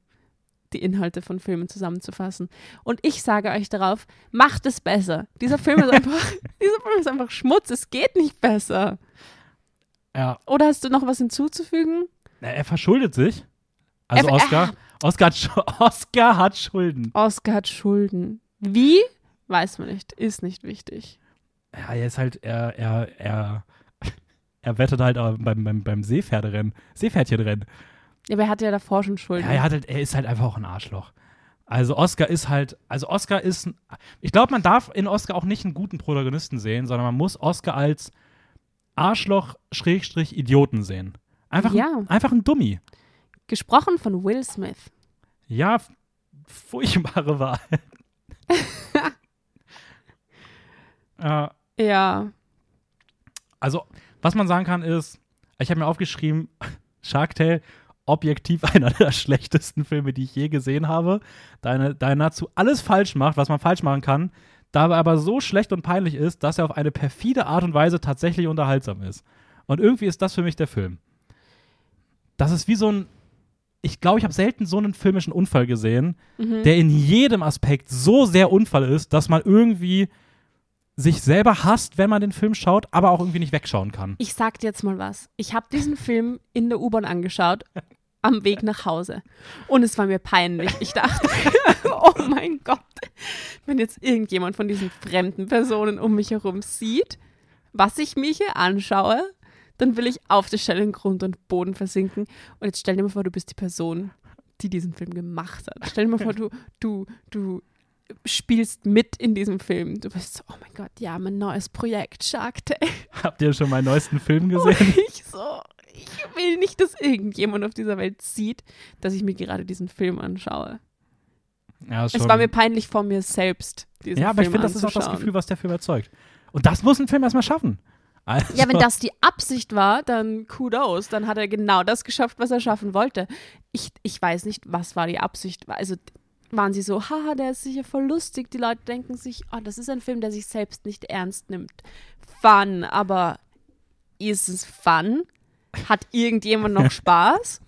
die Inhalte von Filmen zusammenzufassen. Und ich sage euch darauf, macht es besser. Dieser Film ist einfach, dieser Film ist einfach Schmutz. Es geht nicht besser. Ja, Oder hast du noch was hinzuzufügen? na, er verschuldet sich. Also Er- Oscar, Oscar, hat, Oscar hat Schulden. Oscar hat Schulden. Wie? Weiß man nicht. Ist nicht wichtig. Ja, er ist halt, er, er, er, er wettet halt beim, beim, beim Seepferderennen, Seepferdchenrennen. Ja, aber er hatte ja davor schon Schulden. Ja, er, hat halt, er ist halt einfach auch ein Arschloch. Also Oscar ist halt, also Oscar ist, ein- ich glaube, man darf in Oscar auch nicht einen guten Protagonisten sehen, sondern man muss Oscar als Arschloch-Idioten sehen. Einfach, Ja. ein, einfach ein Dummi. Gesprochen von Will Smith. Ja, furchtbare Wahl. äh, Ja. also, was man sagen kann ist, ich habe mir aufgeschrieben, Shark Tale, objektiv einer der schlechtesten Filme, die ich je gesehen habe, da er, nahezu alles falsch macht, was man falsch machen kann, dabei aber so schlecht und peinlich ist, dass er auf eine perfide Art und Weise tatsächlich unterhaltsam ist. Und irgendwie ist das für mich der Film. Das ist wie so ein, ich glaube, ich habe selten so einen filmischen Unfall gesehen, Mhm. der in jedem Aspekt so sehr Unfall ist, dass man irgendwie sich selber hasst, wenn man den Film schaut, aber auch irgendwie nicht wegschauen kann. Ich sag dir jetzt mal was. Ich habe diesen Film in der U-Bahn angeschaut, am Weg nach Hause. Und es war mir peinlich. Ich dachte, oh mein Gott, wenn jetzt irgendjemand von diesen fremden Personen um mich herum sieht, was ich mir hier anschaue, dann will ich auf der Stelle in Grund und Boden versinken. Und jetzt stell dir mal vor, du bist die Person, die diesen Film gemacht hat. Stell dir mal vor, du, du, du spielst mit in diesem Film. Du bist so, oh mein Gott, ja, mein neues Projekt, Shark Tale. Habt ihr schon meinen neuesten Film Und gesehen? ich so, ich will nicht, dass irgendjemand auf dieser Welt sieht, dass ich mir gerade diesen Film anschaue. Ja, Es war mir peinlich vor mir selbst, diesen ja aber ich Film finde, das ist auch das. Gefühl, was der Film erzeugt. Und das muss ein Film erstmal schaffen. Also, Ja, wenn das die Absicht war, dann kudos. Dann hat er genau das geschafft, was er schaffen wollte. Ich, ich weiß nicht, was war die Absicht. Also waren sie so, haha, der ist sicher voll lustig. Die Leute denken sich, oh, das ist ein Film, der sich selbst nicht ernst nimmt. Fun, aber ist es fun? Hat irgendjemand noch Spaß?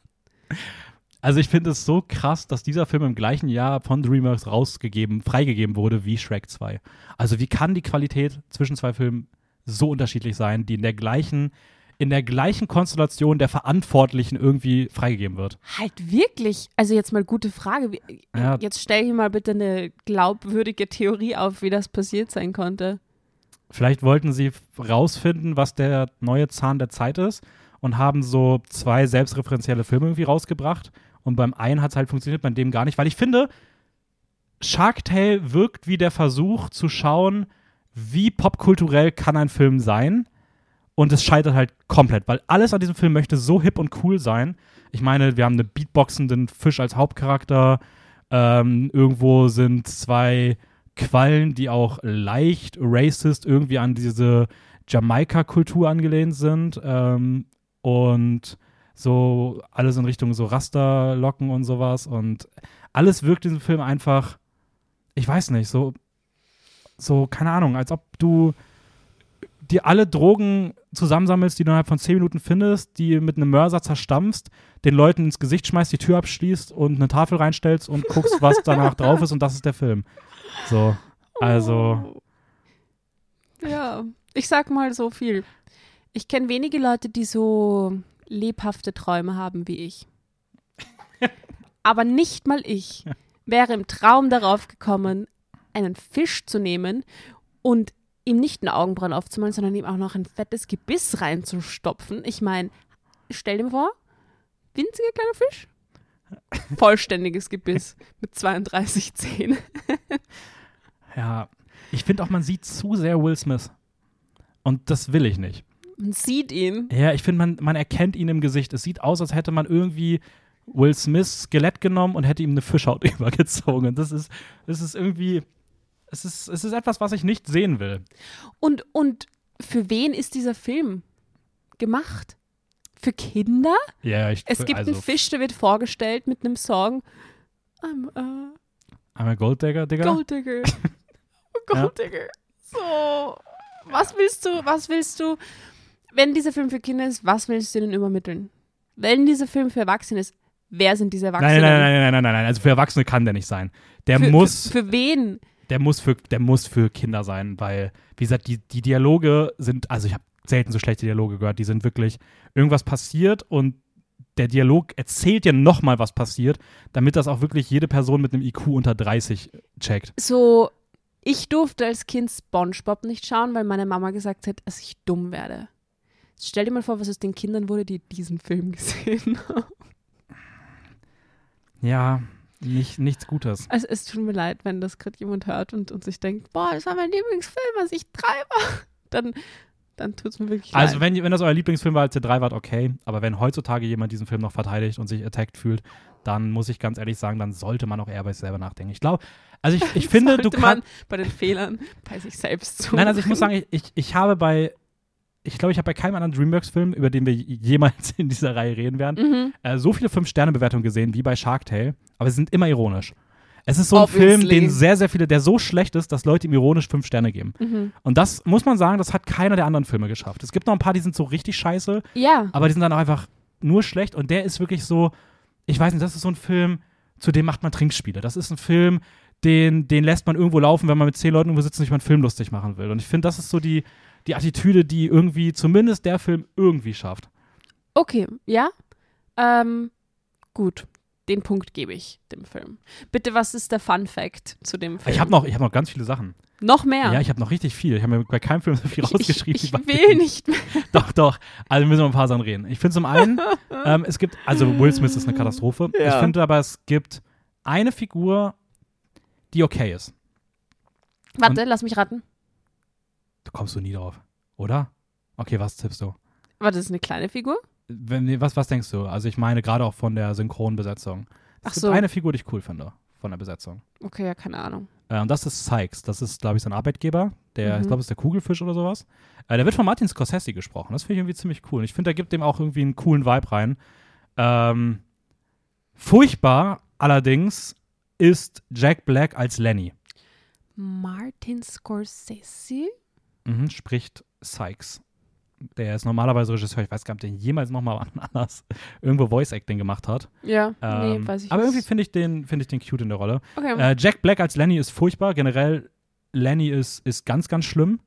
Also ich finde es so krass, dass dieser Film im gleichen Jahr von DreamWorks rausgegeben, freigegeben wurde wie Shrek 2. Also wie kann die Qualität zwischen zwei Filmen so unterschiedlich sein, die in der gleichen, in der gleichen Konstellation der Verantwortlichen irgendwie freigegeben wird? Halt wirklich? Also jetzt mal gute Frage. Ja. Jetzt stell hier mal bitte eine glaubwürdige Theorie auf, wie das passiert sein konnte. Vielleicht wollten sie rausfinden, was der neue Zahn der Zeit ist und haben so zwei selbstreferenzielle Filme irgendwie rausgebracht. Und beim einen hat es halt funktioniert, beim dem gar nicht. Weil ich finde, Shark Tale wirkt wie der Versuch zu schauen, wie popkulturell kann ein Film sein. Und es scheitert halt komplett, weil alles an diesem Film möchte so hip und cool sein. Ich meine, wir haben einen beatboxenden Fisch als Hauptcharakter. Ähm, irgendwo sind zwei Quallen, die auch leicht racist irgendwie an diese Jamaika-Kultur angelehnt sind. Ähm, und so alles in Richtung so Rasterlocken und sowas. Und alles wirkt in diesem Film einfach, ich weiß nicht, so, so, keine Ahnung, als ob du dir alle Drogen zusammensammelst, die du innerhalb von zehn Minuten findest, die mit einem Mörser zerstampfst, den Leuten ins Gesicht schmeißt, die Tür abschließt und eine Tafel reinstellst und guckst, was danach drauf ist und das ist der Film. So, also. Oh. Ja, ich sag mal so viel. Ich kenne wenige Leute, die so lebhafte Träume haben wie ich. Aber nicht mal ich wäre im Traum darauf gekommen, einen Fisch zu nehmen und ihm nicht eine Augenbrauen aufzumalen, sondern ihm auch noch ein fettes Gebiss reinzustopfen. Ich meine, stell dir vor, winziger kleiner Fisch, vollständiges Gebiss mit 32 Zähnen. ja, ich finde auch, man sieht zu sehr Will Smith. Und das will ich nicht. Man sieht ihn. Ja, ich finde, man, man erkennt ihn im Gesicht. Es sieht aus, als hätte man irgendwie Will Smiths Skelett genommen und hätte ihm eine Fischhaut übergezogen. Das ist, das ist irgendwie, es ist, es ist etwas, was ich nicht sehen will. Und, und für wen ist dieser Film gemacht? Für Kinder? Ja, ich Es gibt also, einen Fisch, der wird vorgestellt mit einem Song. I'm a I'm a Gold Digger, Digga. Gold Digger. Gold Digger. So. Was willst du, was willst du, wenn dieser Film für Kinder ist, was willst du ihnen übermitteln? Wenn dieser Film für Erwachsene ist, wer sind diese Erwachsenen? Nein, nein, nein, nein, nein, nein, nein. Also für Erwachsene kann der nicht sein. Der Für, muss, Für, für wen? Der muss für, der muss für Kinder sein, weil, wie gesagt, die, die Dialoge sind, also ich habe selten so schlechte Dialoge gehört, die sind wirklich, irgendwas passiert und der Dialog erzählt dir nochmal, was passiert, damit das auch wirklich jede Person mit einem IQ unter 30 checkt. So, ich durfte als Kind SpongeBob nicht schauen, weil meine Mama gesagt hat, dass ich dumm werde. Jetzt stell dir mal vor, was aus den Kindern wurde, die diesen Film gesehen haben. Ja, nicht, nichts Gutes. Also es tut mir leid, wenn das gerade jemand hört und, und sich denkt, boah, das war mein Lieblingsfilm, als ich drei war. Dann, dann tut es mir wirklich Also, leid. wenn, wenn das euer Lieblingsfilm war, als ihr drei wart, okay. Aber wenn heutzutage jemand diesen Film noch verteidigt und sich attacked fühlt, dann muss ich ganz ehrlich sagen, dann sollte man auch eher bei sich selber nachdenken. Ich glaube, also ich, ich finde, du kannst. man bei den Fehlern bei sich selbst zu. Nein, also ich muss sagen, ich, ich, ich habe bei, ich glaube, ich habe bei keinem anderen Dreamworks-Film, über den wir jemals in dieser Reihe reden werden, Mhm. äh, so viele Fünf-Sterne-Bewertungen gesehen wie bei Shark Tale, aber sie sind immer ironisch. Es ist so ein Obviously. Film, den sehr, sehr viele, der so schlecht ist, dass Leute ihm ironisch fünf Sterne geben. Mhm. Und das muss man sagen, das hat keiner der anderen Filme geschafft. Es gibt noch ein paar, die sind so richtig scheiße, Ja, aber die sind dann auch einfach nur schlecht. Und der ist wirklich so, ich weiß nicht, das ist so ein Film, zu dem macht man Trinkspiele. Das ist ein Film, den, den lässt man irgendwo laufen, wenn man mit zehn Leuten irgendwo sitzt und sich mal einen Film lustig machen will. Und ich finde, das ist so die, die Attitüde, die irgendwie zumindest der Film irgendwie schafft. okay, ja. Ähm, gut, den Punkt gebe ich dem Film. Bitte, was ist der Fun Fact zu dem Film? Ich habe noch, ich hab noch ganz viele Sachen. noch mehr. Ja, ich habe noch richtig viel. Ich habe mir bei keinem Film so viel ich, rausgeschrieben. ich, ich wie bei will nicht mehr. Doch, doch. Also müssen wir ein paar Sachen reden. Ich finde zum einen, ähm, es gibt, also Will Smith ist eine Katastrophe. Ja. Ich finde aber, es gibt eine Figur, die okay ist. Warte, lass mich raten. Da kommst du nie drauf, oder? Okay, was tippst du? Warte, das ist eine kleine Figur? Wenn, nee, was, was denkst du? Also ich meine gerade auch von der Synchronbesetzung. Es Ach gibt so. eine Figur, die ich cool finde von der Besetzung. Okay, ja, keine Ahnung. Äh, und das ist Sykes. Das ist, glaube ich, sein Arbeitgeber. Der, Mhm. ich glaube, ist der Kugelfisch oder sowas. Äh, der wird von Martin Scorsese gesprochen. Das finde ich irgendwie ziemlich cool. Und ich finde, der gibt dem auch irgendwie einen coolen Vibe rein. Ähm, furchtbar allerdings ist Jack Black als Lenny. Martin Scorsese? Mhm, spricht Sykes. Der ist normalerweise Regisseur. Ich weiß gar nicht, ob der jemals nochmal anders irgendwo Voice Acting gemacht hat. Ja, Ähm, nee, weiß ich aber irgendwie finde ich, den, find ich den cute in der Rolle. Okay. Äh, Jack Black als Lenny ist furchtbar. Generell, Lenny ist, ist ganz, ganz schlimm.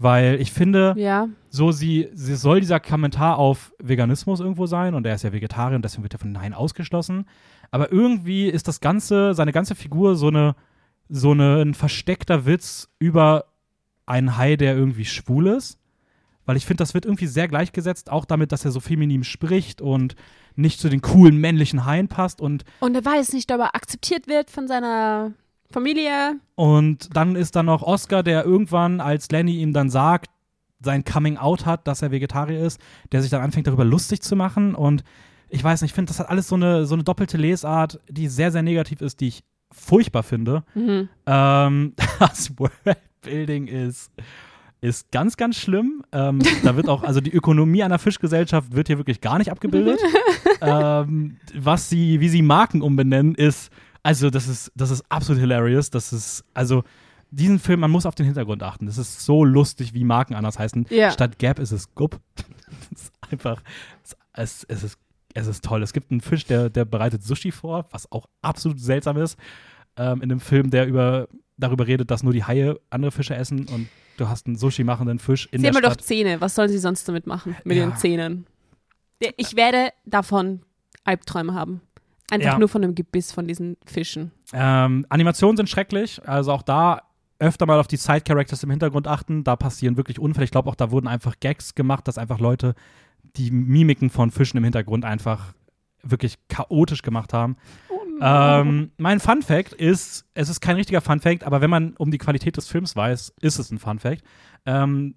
Weil ich finde, ja, so sie, sie soll dieser Kommentar auf Veganismus irgendwo sein und er ist ja Vegetarier, deswegen wird er von Nein ausgeschlossen. Aber irgendwie ist das Ganze, seine ganze Figur so eine, so eine, ein versteckter Witz über einen Hai, der irgendwie schwul ist. Weil ich finde, das wird irgendwie sehr gleichgesetzt, auch damit, dass er so feminin spricht und nicht zu den coolen männlichen Haien passt und und er weiß nicht, ob er akzeptiert wird von seiner Familie. Und dann ist da noch Oscar, der irgendwann, als Lenny ihm dann sagt, sein Coming Out hat, dass er Vegetarier ist, der sich dann anfängt, darüber lustig zu machen. Und ich weiß nicht, ich finde, das hat alles so eine, so eine doppelte Lesart, die sehr, sehr negativ ist, die ich furchtbar finde. Mhm. Ähm, das Worldbuilding ist, ist ganz, ganz schlimm. Ähm, da wird auch, also die Ökonomie einer Fischgesellschaft wird hier wirklich gar nicht abgebildet. ähm, was sie, wie sie Marken umbenennen, ist, also das ist, das ist absolut hilarious. Das ist, also diesen Film, man muss auf den Hintergrund achten. Das ist so lustig, wie Marken anders heißen. Ja. Statt Gap ist es Gup. das ist einfach, es, es, ist, es ist toll. Es gibt einen Fisch, der, der bereitet Sushi vor, was auch absolut seltsam ist. Ähm, in einem Film, der über, darüber redet, dass nur die Haie andere Fische essen und du hast einen Sushi-machenden Fisch in Sie der haben ja doch. Zähne. Was sollen sie sonst damit machen? Mit Ja. ihren Zähnen. Ich werde davon Albträume haben. Einfach Ja. nur von dem Gebiss von diesen Fischen. Ähm, Animationen sind schrecklich, also auch da öfter mal auf die Side-Characters im Hintergrund achten. Da passieren wirklich Unfälle. Ich glaube auch, da wurden einfach Gags gemacht, dass einfach Leute die Mimiken von Fischen im Hintergrund einfach wirklich chaotisch gemacht haben. Ähm, mein Fun Fact ist, es ist kein richtiger Fun Fact, aber wenn man um die Qualität des Films weiß, ist es ein Fun Fact. Ähm,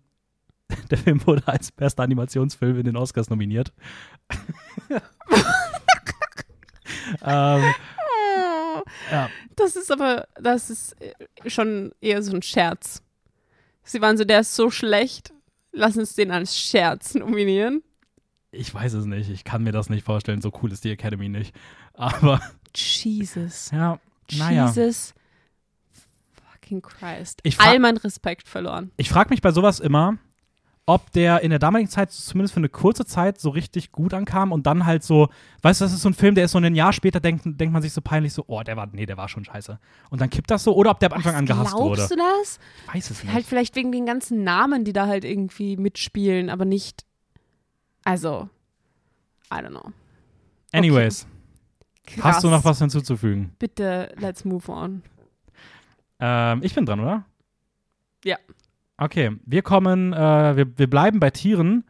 der Film wurde als bester Animationsfilm in den Oscars nominiert. ähm, ja. Das ist aber, das ist äh, schon eher so ein Scherz. Sie waren so, der ist so schlecht. Lass uns den als Scherz nominieren. Ich weiß es nicht. Ich kann mir das nicht vorstellen. So cool ist die Academy nicht. Aber Jesus. ja, naja. Jesus fucking Christ. Ich All mein Respekt verloren. Ich frage mich bei sowas immer, ob der in der damaligen Zeit zumindest für eine kurze Zeit so richtig gut ankam und dann halt so, weißt du, das ist so ein Film, der ist so ein Jahr später, denkt, denkt man sich so peinlich so, oh, der war, nee, der war schon scheiße. Und dann kippt das so, oder ob der ab Anfang an gehasst Glaubst wurde. du das? Ich weiß es nicht. Halt vielleicht wegen den ganzen Namen, die da halt irgendwie mitspielen, aber nicht. Also, I don't know. Anyways, Krass. hast du noch was hinzuzufügen? Bitte, let's move on. Ähm, ich bin dran, oder? Ja. Okay, wir kommen, äh, wir, wir bleiben bei Tieren.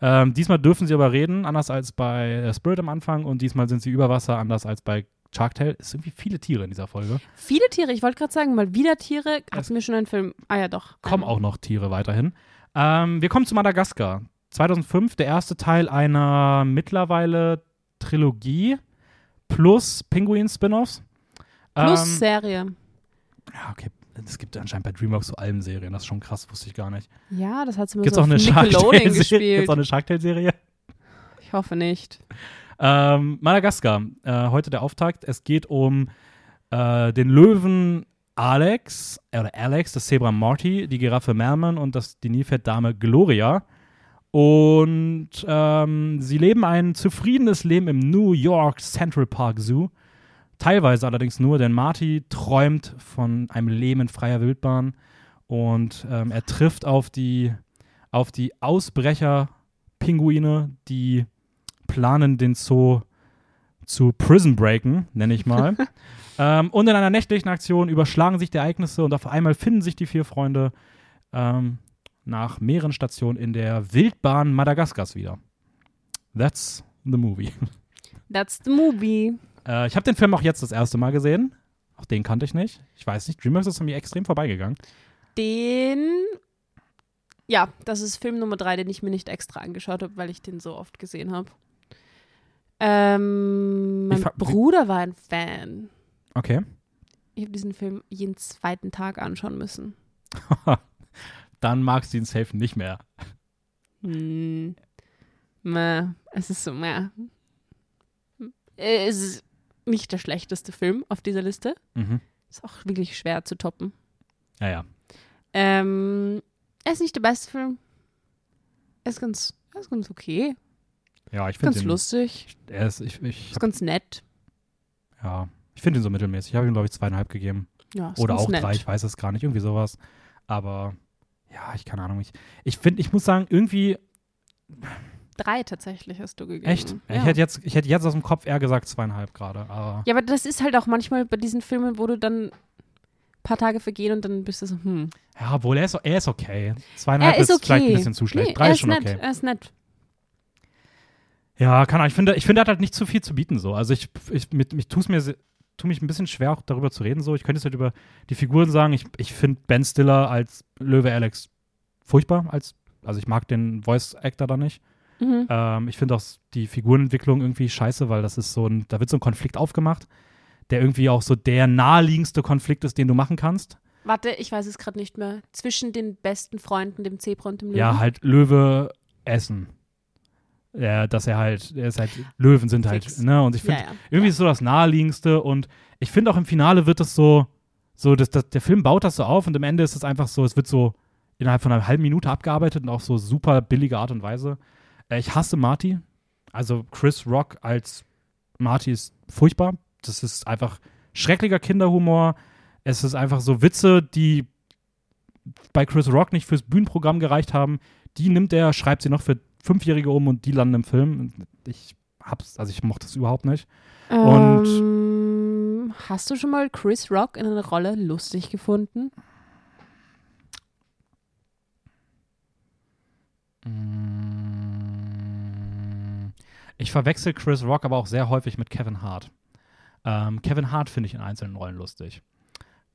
Ähm, diesmal dürfen sie aber reden, anders als bei äh, Spirit am Anfang und diesmal sind sie über Wasser, anders als bei Shark Tale. Es sind irgendwie viele Tiere in dieser Folge. Viele Tiere, ich wollte gerade sagen, mal wieder Tiere. Hatten wir schon einen Film? Ah ja, doch. Kommen auch noch Tiere weiterhin. Ähm, wir kommen zu Madagaskar. 2005, der erste Teil einer mittlerweile Trilogie plus Pinguin-Spin-Offs. Plus Ähm, Serie. ja, okay. Es gibt anscheinend bei DreamWorks so Alben-Serien. Das ist schon krass, wusste ich gar nicht. Ja, das hat sie mir Gibt es so auch eine Nickelodeon gespielt. Gibt's auch eine Shark Tale-Serie? Ich hoffe nicht. Ähm, Madagaskar, äh, heute der Auftakt. Es geht um äh, den Löwen Alex, äh, oder Alex, das Zebra Morty, die Giraffe Merman und das, die Nilpferddame Gloria. Und ähm, sie leben ein zufriedenes Leben im New York Central Park Zoo. Teilweise allerdings nur, denn Marty träumt von einem Leben in freier Wildbahn und ähm, er trifft auf die, auf die Ausbrecher-Pinguine, die planen, den Zoo zu Prison breaken, nenne ich mal. ähm, und in einer nächtlichen Aktion überschlagen sich die Ereignisse und auf einmal finden sich die vier Freunde ähm, nach mehreren Stationen in der Wildbahn Madagaskars wieder. That's the movie. That's the movie. Äh, ich habe den Film auch jetzt das erste Mal gesehen. Auch den kannte ich nicht. Ich weiß nicht, DreamWorks ist an mir extrem vorbeigegangen. Den. Ja, das ist Film Nummer drei, den ich mir nicht extra angeschaut habe, weil ich den so oft gesehen habe. Ähm, mein Bruder war ein Fan. Okay. Ich habe diesen Film jeden zweiten Tag anschauen müssen. Dann magst du ihn safe nicht mehr. Hm. Meh. Es ist so meh. Es ist nicht der schlechteste Film auf dieser Liste. Mhm. Ist auch wirklich schwer zu toppen. Ja, ja. Ähm, er ist nicht der beste Film. Er ist ganz, er ist ganz okay. Ja, ich finde Ganz ihn. lustig. Er ist, ich, ich, Ist ganz nett. ja, ich finde ihn so mittelmäßig. Ich habe ihm, glaube ich, zweieinhalb gegeben. Ja, ist Oder ganz auch nett. drei, ich weiß es gar nicht, irgendwie sowas. Aber ja, ich keine Ahnung. Ich, ich finde, ich muss sagen, irgendwie, Drei tatsächlich hast du gegeben. echt, Ja. ich, hätte jetzt, ich hätte jetzt aus dem Kopf eher gesagt zweieinhalb gerade. Aber ja, aber das ist halt auch manchmal bei diesen Filmen, wo du dann ein paar Tage vergehen und dann bist du so, hm. ja, obwohl er ist, er ist okay. Zweieinhalb Er ist ist, vielleicht ein okay. bisschen zu schlecht. Nee, drei er ist schon nett. okay. Er ist nett. Ja, keine Ahnung. Ich finde, ich finde, er hat halt nicht zu viel zu bieten so. Also ich, ich mit, mich tu's mir se- tu mich ein bisschen schwer auch darüber zu reden so. Ich könnte jetzt halt über die Figuren sagen. Ich, ich finde Ben Stiller als Löwe Alex furchtbar als also ich mag den Voice Actor da nicht. Mhm. Ähm, ich finde auch die Figurenentwicklung irgendwie scheiße, weil das ist so ein, da wird so ein Konflikt aufgemacht, der irgendwie auch so der naheliegendste Konflikt ist, den du machen kannst. Warte, ich weiß es gerade nicht mehr. Zwischen den besten Freunden, dem Zebra und dem Löwen. Ja, halt Löwe essen. Ja, dass er halt, er ist halt, Löwen sind halt, Fix. ne? Und ich finde, ja, ja. irgendwie ist so das naheliegendste und ich finde auch im Finale wird es so, so, dass, dass der Film baut das so auf und am Ende ist es einfach so, es wird so innerhalb von einer halben Minute abgearbeitet und auf so super billige Art und Weise. Äh, ich hasse Marty. Also Chris Rock als Marty ist furchtbar. Das ist einfach schrecklicher Kinderhumor. Es ist einfach so Witze, die bei Chris Rock nicht fürs Bühnenprogramm gereicht haben. Die nimmt er, schreibt sie noch für Fünfjährige um und die landen im Film. Ich hab's, also ich mochte es überhaupt nicht. Und- ähm, hast du schon mal Chris Rock in einer Rolle lustig gefunden? Mm, Ich verwechsel Chris Rock aber auch sehr häufig mit Kevin Hart. Ähm, Kevin Hart finde ich in einzelnen Rollen lustig.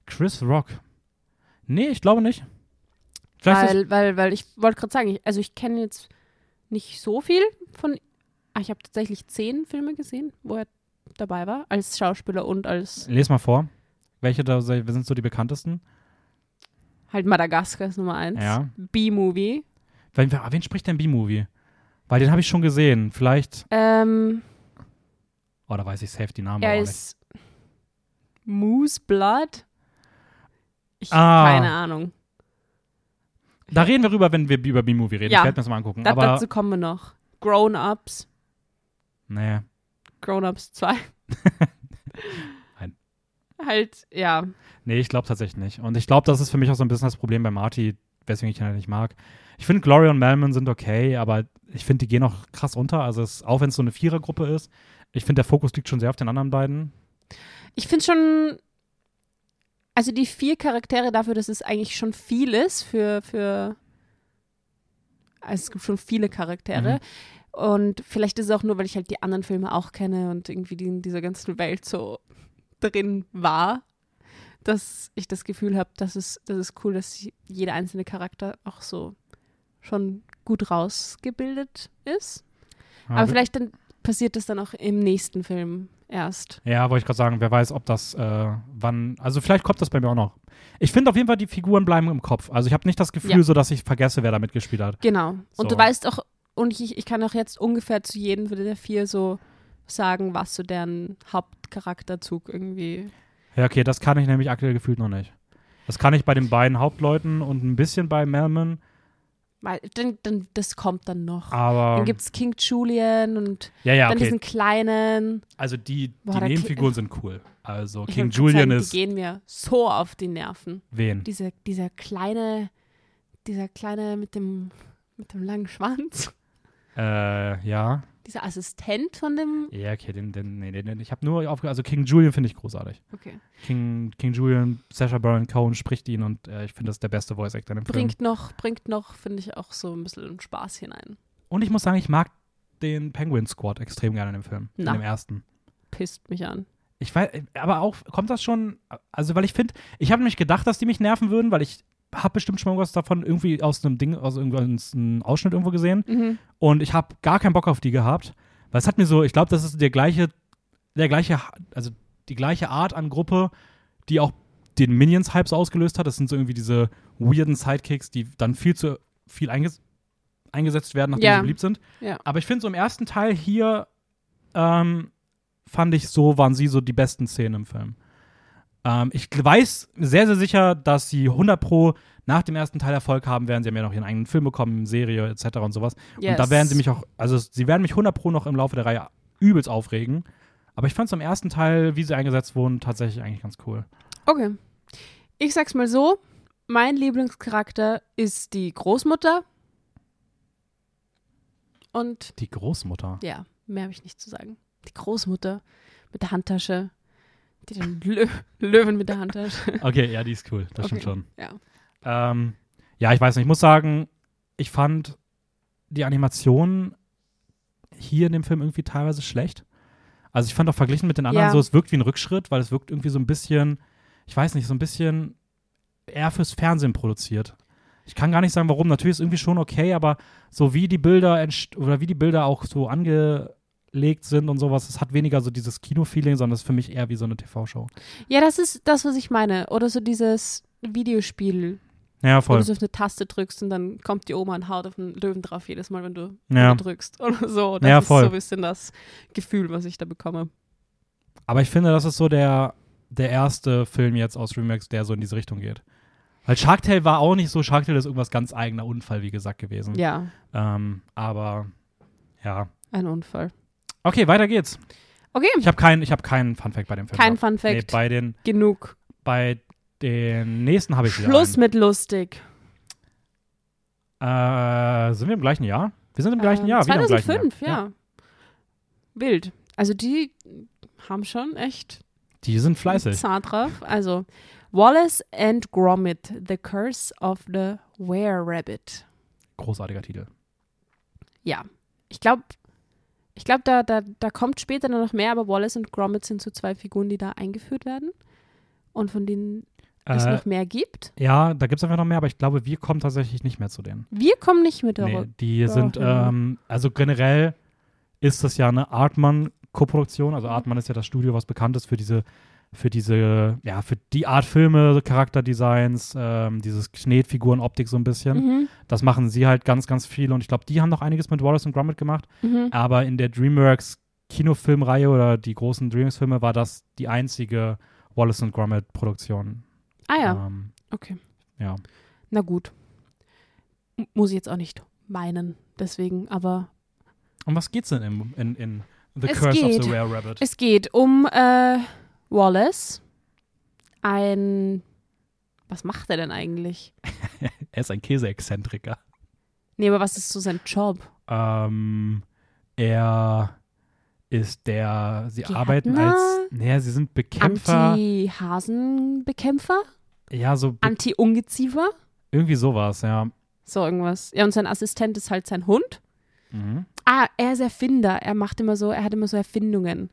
Chris Rock. Nee, ich glaube nicht. Vielleicht Weil, weil, weil ich wollte gerade sagen, ich, also ich kenne jetzt nicht so viel von. Ah, ich habe tatsächlich zehn Filme gesehen, wo er dabei war, als Schauspieler und als les mal vor. Welche da sind so die bekanntesten? halt Madagaskar ist Nummer eins. Ja. B-Movie. Wen, wen spricht denn B-Movie? Weil den habe ich schon gesehen. Vielleicht. Ähm, Oh, da weiß ich safe die Namen er ist Moose Blood. Ich Ah. keine Ahnung. Da reden wir rüber, wenn wir über B-Movie reden. Ja. Ich werde mir das mal angucken. Da, aber. dazu kommen wir noch. Grown Ups. Nee. Grown Ups 2. Nein. Halt, ja. Nee, ich glaube tatsächlich nicht. Und ich glaube, das ist für mich auch so ein bisschen das Problem bei Marty, weswegen ich ihn halt nicht mag. Ich finde, Gloria und Melman sind okay, aber ich finde, die gehen auch krass unter. Also, es, auch wenn es so eine Vierergruppe ist, ich finde, der Fokus liegt schon sehr auf den anderen beiden. Ich finde schon, also die vier Charaktere dafür, dass es eigentlich schon viel ist für, für also es gibt schon viele Charaktere. Mhm. Und vielleicht ist es auch nur, weil ich halt die anderen Filme auch kenne und irgendwie die in dieser ganzen Welt so drin war, dass ich das Gefühl habe, dass es, das ist cool, dass jeder einzelne Charakter auch so schon gut rausgebildet ist. Aber vielleicht dann passiert das dann auch im nächsten Film erst. Ja, wollte ich gerade sagen, wer weiß, ob das äh, wann. Also, vielleicht kommt das bei mir auch noch. Ich finde auf jeden Fall, die Figuren bleiben im Kopf. Also, ich habe nicht das Gefühl, Ja. so dass ich vergesse, wer da mitgespielt hat. Genau. Und So. du weißt auch, und ich, ich kann auch jetzt ungefähr zu jedem der vier so sagen, was so deren Hauptcharakterzug irgendwie. Ja, okay, das kann ich nämlich aktuell gefühlt noch nicht. Das kann ich bei den beiden Hauptleuten und ein bisschen bei Melman, Weil, dann, dann, das kommt dann noch. aber. Dann gibt es King Julian und ja, ja, dann okay. diesen kleinen. Also die, Boah, die Nebenfiguren sind cool. Also Ich King Julian sagen, ist Die gehen mir so auf die Nerven. wen? Dieser, dieser kleine, dieser kleine mit dem, mit dem langen Schwanz. Äh, ja. Dieser Assistent von dem. Ja, okay, den, den, nee, den, den ich habe nur aufge... Also King Julian finde ich großartig. Okay. King, King Julian, Sacha Baron Cohen spricht ihn und äh, ich finde, das ist der beste Voice Actor im Film. Bringt noch, bringt noch, finde ich, auch so ein bisschen Spaß hinein. Und ich muss sagen, ich mag den Penguin Squad extrem gerne in dem Film. Na. In dem ersten. Pisst mich an. Ich weiß, aber auch, kommt das schon, also weil ich finde, ich habe nämlich gedacht, dass die mich nerven würden, weil ich habe bestimmt schon irgendwas davon irgendwie aus einem Ding, aus irgendeinem Ausschnitt irgendwo gesehen. Mhm. Und ich habe gar keinen Bock auf die gehabt. Weil es hat mir so, ich glaube, das ist der gleiche, der gleiche, also die gleiche Art an Gruppe, die auch den Minions-Hype so ausgelöst hat. Das sind so irgendwie diese weirden Sidekicks, die dann viel zu viel einges eingesetzt werden, nachdem Ja. sie beliebt sind. Ja. Aber ich finde so im ersten Teil hier ähm, fand ich so, waren sie so die besten Szenen im Film. Ähm, ich weiß sehr, sehr sicher, dass sie 100 Pro nach dem ersten Teil Erfolg haben werden. Sie haben ja noch ihren eigenen Film bekommen, Serie etc. und sowas. Yes. Und da werden sie mich auch, also sie werden mich 100 Pro noch im Laufe der Reihe übelst aufregen. Aber ich fand es im ersten Teil, wie sie eingesetzt wurden, tatsächlich eigentlich ganz cool. Okay. Ich sag's mal so: Mein Lieblingscharakter ist die Großmutter. Und Die Großmutter. ja, mehr habe ich nicht zu sagen. Die Großmutter mit der Handtasche. Die den Lö Löwen mit der Handtasche. Okay, ja, die ist cool. Das stimmt Okay. schon. Ja. Ähm, ja, ich weiß nicht. Ich muss sagen, ich fand die Animation hier in dem Film irgendwie teilweise schlecht. Also ich fand auch verglichen mit den anderen Ja. so, es wirkt wie ein Rückschritt, weil es wirkt irgendwie so ein bisschen, ich weiß nicht, so ein bisschen eher fürs Fernsehen produziert. Ich kann gar nicht sagen, warum. Natürlich ist irgendwie schon okay, aber so wie die Bilder oder wie die Bilder auch so angelegt sind und sowas, es hat weniger so dieses Kino-Feeling, sondern es ist für mich eher wie so eine TV-Show. Ja, das ist das, was ich meine. Oder so dieses Videospiel, Ja, wo voll. du so auf eine Taste drückst und dann kommt die Oma und haut auf den Löwen drauf jedes Mal, wenn du Ja. drückst. Oder so. Das Ja, ist voll. so ein bisschen das Gefühl, was ich da bekomme. Aber ich finde, das ist so der, der erste Film jetzt aus Remix, der so in diese Richtung geht. Weil Shark Tale war auch nicht so. Shark Tale ist irgendwas ganz eigener Unfall, wie gesagt, gewesen. Ja, Ähm, aber ja. ein Unfall. Okay, weiter geht's. Okay, Ich habe keinen hab keinen Funfact bei dem Film. kein gehabt. Fun Nee, bei den, Genug. bei den nächsten habe ich Schluss mit lustig. Äh, sind wir im gleichen Jahr? Wir sind im gleichen Ähm, Jahr. wieder im gleichen 2005, Jahr. ja. Wild. Also die haben schon echt Die sind fleißig. Zart drauf. Also Wallace and Gromit, The Curse of the Were-Rabbit. Großartiger Titel. Ja, ich glaube, ich glaube, da, da, da kommt später noch mehr, aber Wallace und Gromit sind so zwei Figuren, die da eingeführt werden und von denen es Äh, noch mehr gibt. ja, da gibt es einfach noch mehr, aber ich glaube, wir kommen tatsächlich nicht mehr zu denen. Wir kommen nicht mit Nee, darüber. die sind, ähm, also generell ist das ja eine Artman-Koproduktion. Also Artman ist ja das Studio, was bekannt ist für diese, für diese, ja, für die Art Filme, Charakterdesigns, ähm, dieses Knetfiguren-Optik so ein bisschen. Mhm, Das machen sie halt ganz, ganz viel und ich glaube, die haben noch einiges mit Wallace und Gromit gemacht. mhm. Aber in der DreamWorks Kinofilmreihe oder die großen DreamWorks-Filme war das die einzige Wallace und Gromit-Produktion. Ah ja, Ähm, okay. ja. Na gut. M muss ich jetzt auch nicht meinen, deswegen, aber Um was geht's denn in, in, in The Curse of geht. the Rare Rabbit? Es geht um äh, Wallace, ein. Was macht er denn eigentlich? er ist ein Käseexzentriker. Nee, aber was ist so sein Job? Ähm, er ist der, sie Gärtner? arbeiten als, naja, sie sind Bekämpfer. Anti-Hasenbekämpfer? ja, so be- Anti-Ungeziefer? irgendwie sowas, ja. So irgendwas. Ja, und sein Assistent ist halt sein Hund. Mhm. Ah, er ist Erfinder. Er macht immer so, er hat immer so Erfindungen.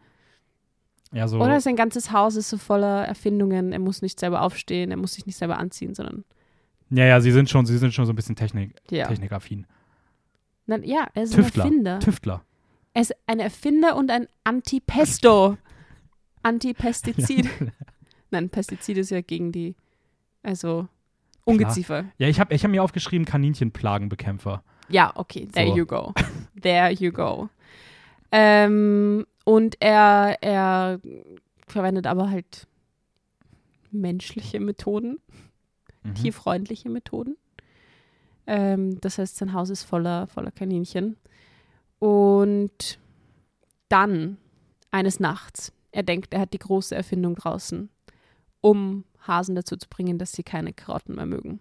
Ja, so. Oder sein ganzes Haus ist so voller Erfindungen. Er muss nicht selber aufstehen, er muss sich nicht selber anziehen, sondern. Ja, ja, sie sind schon, sie sind schon so ein bisschen Technik, Ja. technikaffin. Nein, ja, er ist Tüftler. ein Erfinder. Tüftler. Er ist ein Erfinder und ein Antipesto. Antipestizid. Nein, Pestizid ist ja gegen die, also Ungeziefer. Ja, ich habe ich hab mir aufgeschrieben, Kaninchenplagenbekämpfer. Ja, okay, there So. you go. There you go. Ähm, und er, er verwendet aber halt menschliche Methoden, Mhm. tierfreundliche Methoden. Ähm, das heißt, sein Haus ist voller, voller Kaninchen. Und dann, eines Nachts, er denkt, er hat die große Erfindung draußen, um Hasen dazu zu bringen, dass sie keine Karotten mehr mögen.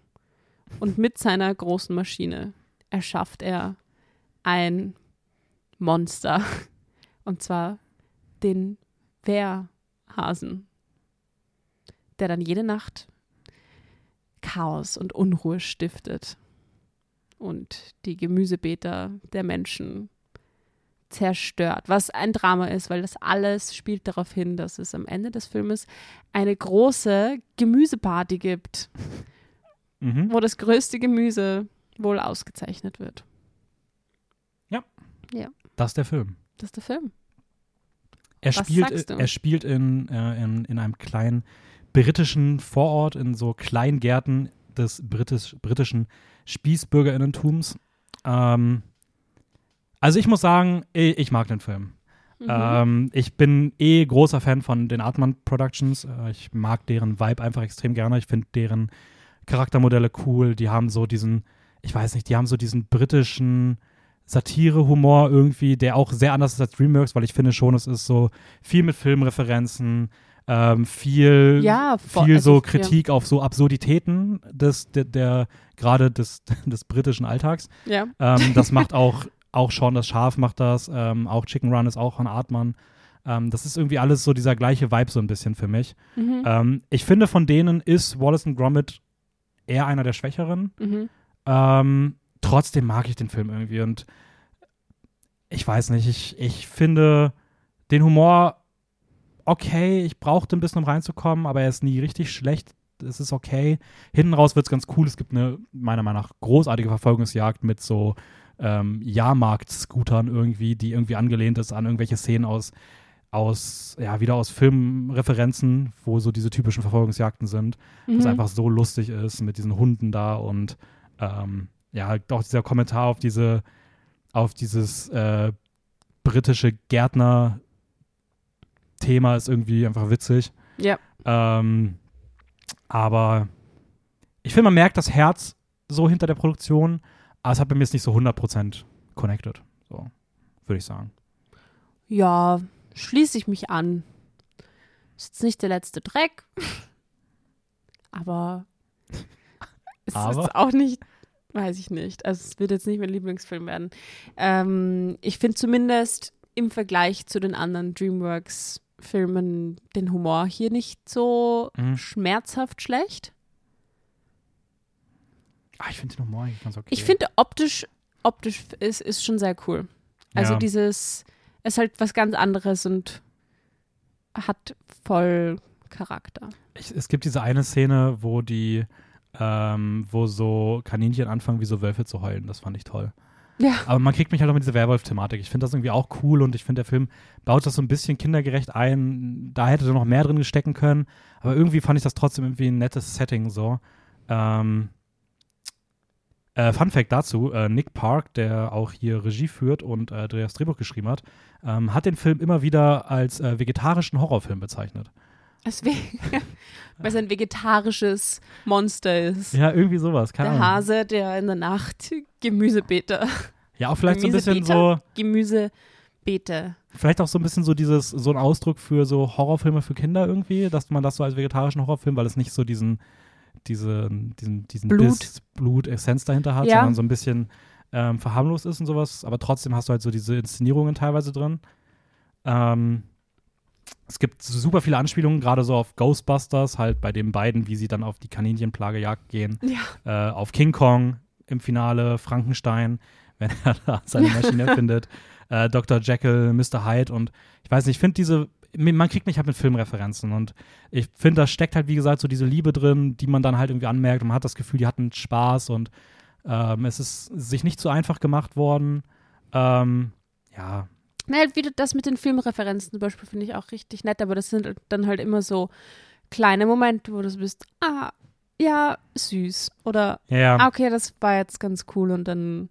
Und mit seiner großen Maschine erschafft er ein Monster. Und zwar den Wehrhasen, der dann jede Nacht Chaos und Unruhe stiftet und die Gemüsebeete der Menschen zerstört, was ein Drama ist, weil das alles spielt darauf hin, dass es am Ende des Filmes eine große Gemüseparty gibt, Mhm. wo das größte Gemüse wohl ausgezeichnet wird. Das ist der Film. Das ist der Film. Er Was spielt, sagst du? er spielt in, äh, in, in einem kleinen britischen Vorort, in so Kleingärten des britisch, britischen Spießbürgerinnentums. Ähm, also ich muss sagen, ich, ich mag den Film. Mhm. Ähm, ich bin eh großer Fan von den Artman Productions. Äh, ich mag deren Vibe einfach extrem gerne. Ich finde deren Charaktermodelle cool. Die haben so diesen, ich weiß nicht, die haben so diesen britischen Satire-Humor irgendwie, der auch sehr anders ist als DreamWorks, weil ich finde schon, es ist so viel mit Filmreferenzen, ähm, viel, Ja, viel also, so Kritik auf so Absurditäten des, der, der gerade des, des britischen Alltags. ja. Ähm, das macht auch, auch Sean das Schaf macht das, ähm, auch Chicken Run ist auch von Artmann. Ähm, das ist irgendwie alles so dieser gleiche Vibe so ein bisschen für mich. Mhm. Ähm, ich finde, von denen ist Wallace and Gromit eher einer der Schwächeren. Mhm. Trotzdem mag ich den Film irgendwie und ich weiß nicht, ich, ich finde den Humor okay, ich brauchte ein bisschen, um reinzukommen, aber er ist nie richtig schlecht es ist okay. Hinten raus wird es ganz cool. Es gibt eine, meiner Meinung nach, großartige Verfolgungsjagd mit so ähm, Jahrmarkt-Scootern irgendwie, die irgendwie angelehnt ist an irgendwelche Szenen aus, aus, ja, wieder aus Filmreferenzen, wo so diese typischen Verfolgungsjagden sind. Mhm. Was einfach so lustig ist mit diesen Hunden da und ähm, ja, auch dieser Kommentar auf diese, auf dieses äh, britische Gärtner Thema ist irgendwie einfach witzig. Ja. Ähm, aber ich finde, man merkt das Herz so hinter der Produktion, aber es hat bei mir jetzt nicht so 100% connected. So, würde ich sagen. Ja, schließe ich mich an. Ist jetzt nicht der letzte Dreck. Aber es Aber? ist auch nicht, weiß ich nicht. Also es wird jetzt nicht mein Lieblingsfilm werden. Ähm, ich finde zumindest im Vergleich zu den anderen DreamWorks-Filmen den Humor hier nicht so Mhm. schmerzhaft schlecht. Ah, ich finde den Humor eigentlich ganz okay. Ich finde optisch, optisch ist, ist schon sehr cool. Also Ja. dieses, es ist halt was ganz anderes und hat voll Charakter. ich, es gibt diese eine Szene, wo die, ähm, wo so Kaninchen anfangen, wie so Wölfe zu heulen. Das fand ich toll. Ja. Aber man kriegt mich halt auch mit dieser Werwolf-Thematik. Ich finde das irgendwie auch cool und ich finde, der Film baut das so ein bisschen kindergerecht ein. Da hätte noch mehr drin stecken können. Aber irgendwie fand ich das trotzdem irgendwie ein nettes Setting so. Ähm, äh, Fun Fact dazu: äh, Nick Park, der auch hier Regie führt und äh, das Drehbuch geschrieben hat, ähm, hat den Film immer wieder als äh, vegetarischen Horrorfilm bezeichnet. Deswegen, weil es ein vegetarisches Monster ist. Ja, irgendwie sowas. Keine der Ahnung. Hase, der in der Nacht Gemüsebeete, Ja, auch vielleicht so ein bisschen so, Gemüsebeete, vielleicht auch so ein bisschen so dieses, so ein Ausdruck für so Horrorfilme für Kinder irgendwie, dass man das so als vegetarischen Horrorfilm, weil es nicht so diesen, diese, diesen, diesen Blut. Biss, Blut, Essenz dahinter hat, Ja. sondern so ein bisschen ähm, verharmlost ist und sowas, aber trotzdem hast du halt so diese Inszenierungen teilweise drin. Ähm, es gibt super viele Anspielungen, gerade so auf Ghostbusters, halt bei den beiden, wie sie dann auf die Kaninchenplagejagd gehen. Ja. äh, auf King Kong im Finale, Frankenstein, wenn er da seine Maschine findet, äh, Dr. Jekyll, Mr. Hyde und ich weiß nicht, ich finde diese, man kriegt mich halt mit Filmreferenzen und ich finde, da steckt halt, wie gesagt, so diese Liebe drin, die man dann halt irgendwie anmerkt und man hat das Gefühl, die hatten Spaß und ähm, es ist sich nicht so einfach gemacht worden. Ähm, ja, Halt wieder das mit den Filmreferenzen zum Beispiel finde ich auch richtig nett, aber das sind dann halt immer so kleine Momente, wo du so bist, ah, ja, süß. Oder, ja, ah, okay, das war jetzt ganz cool und dann,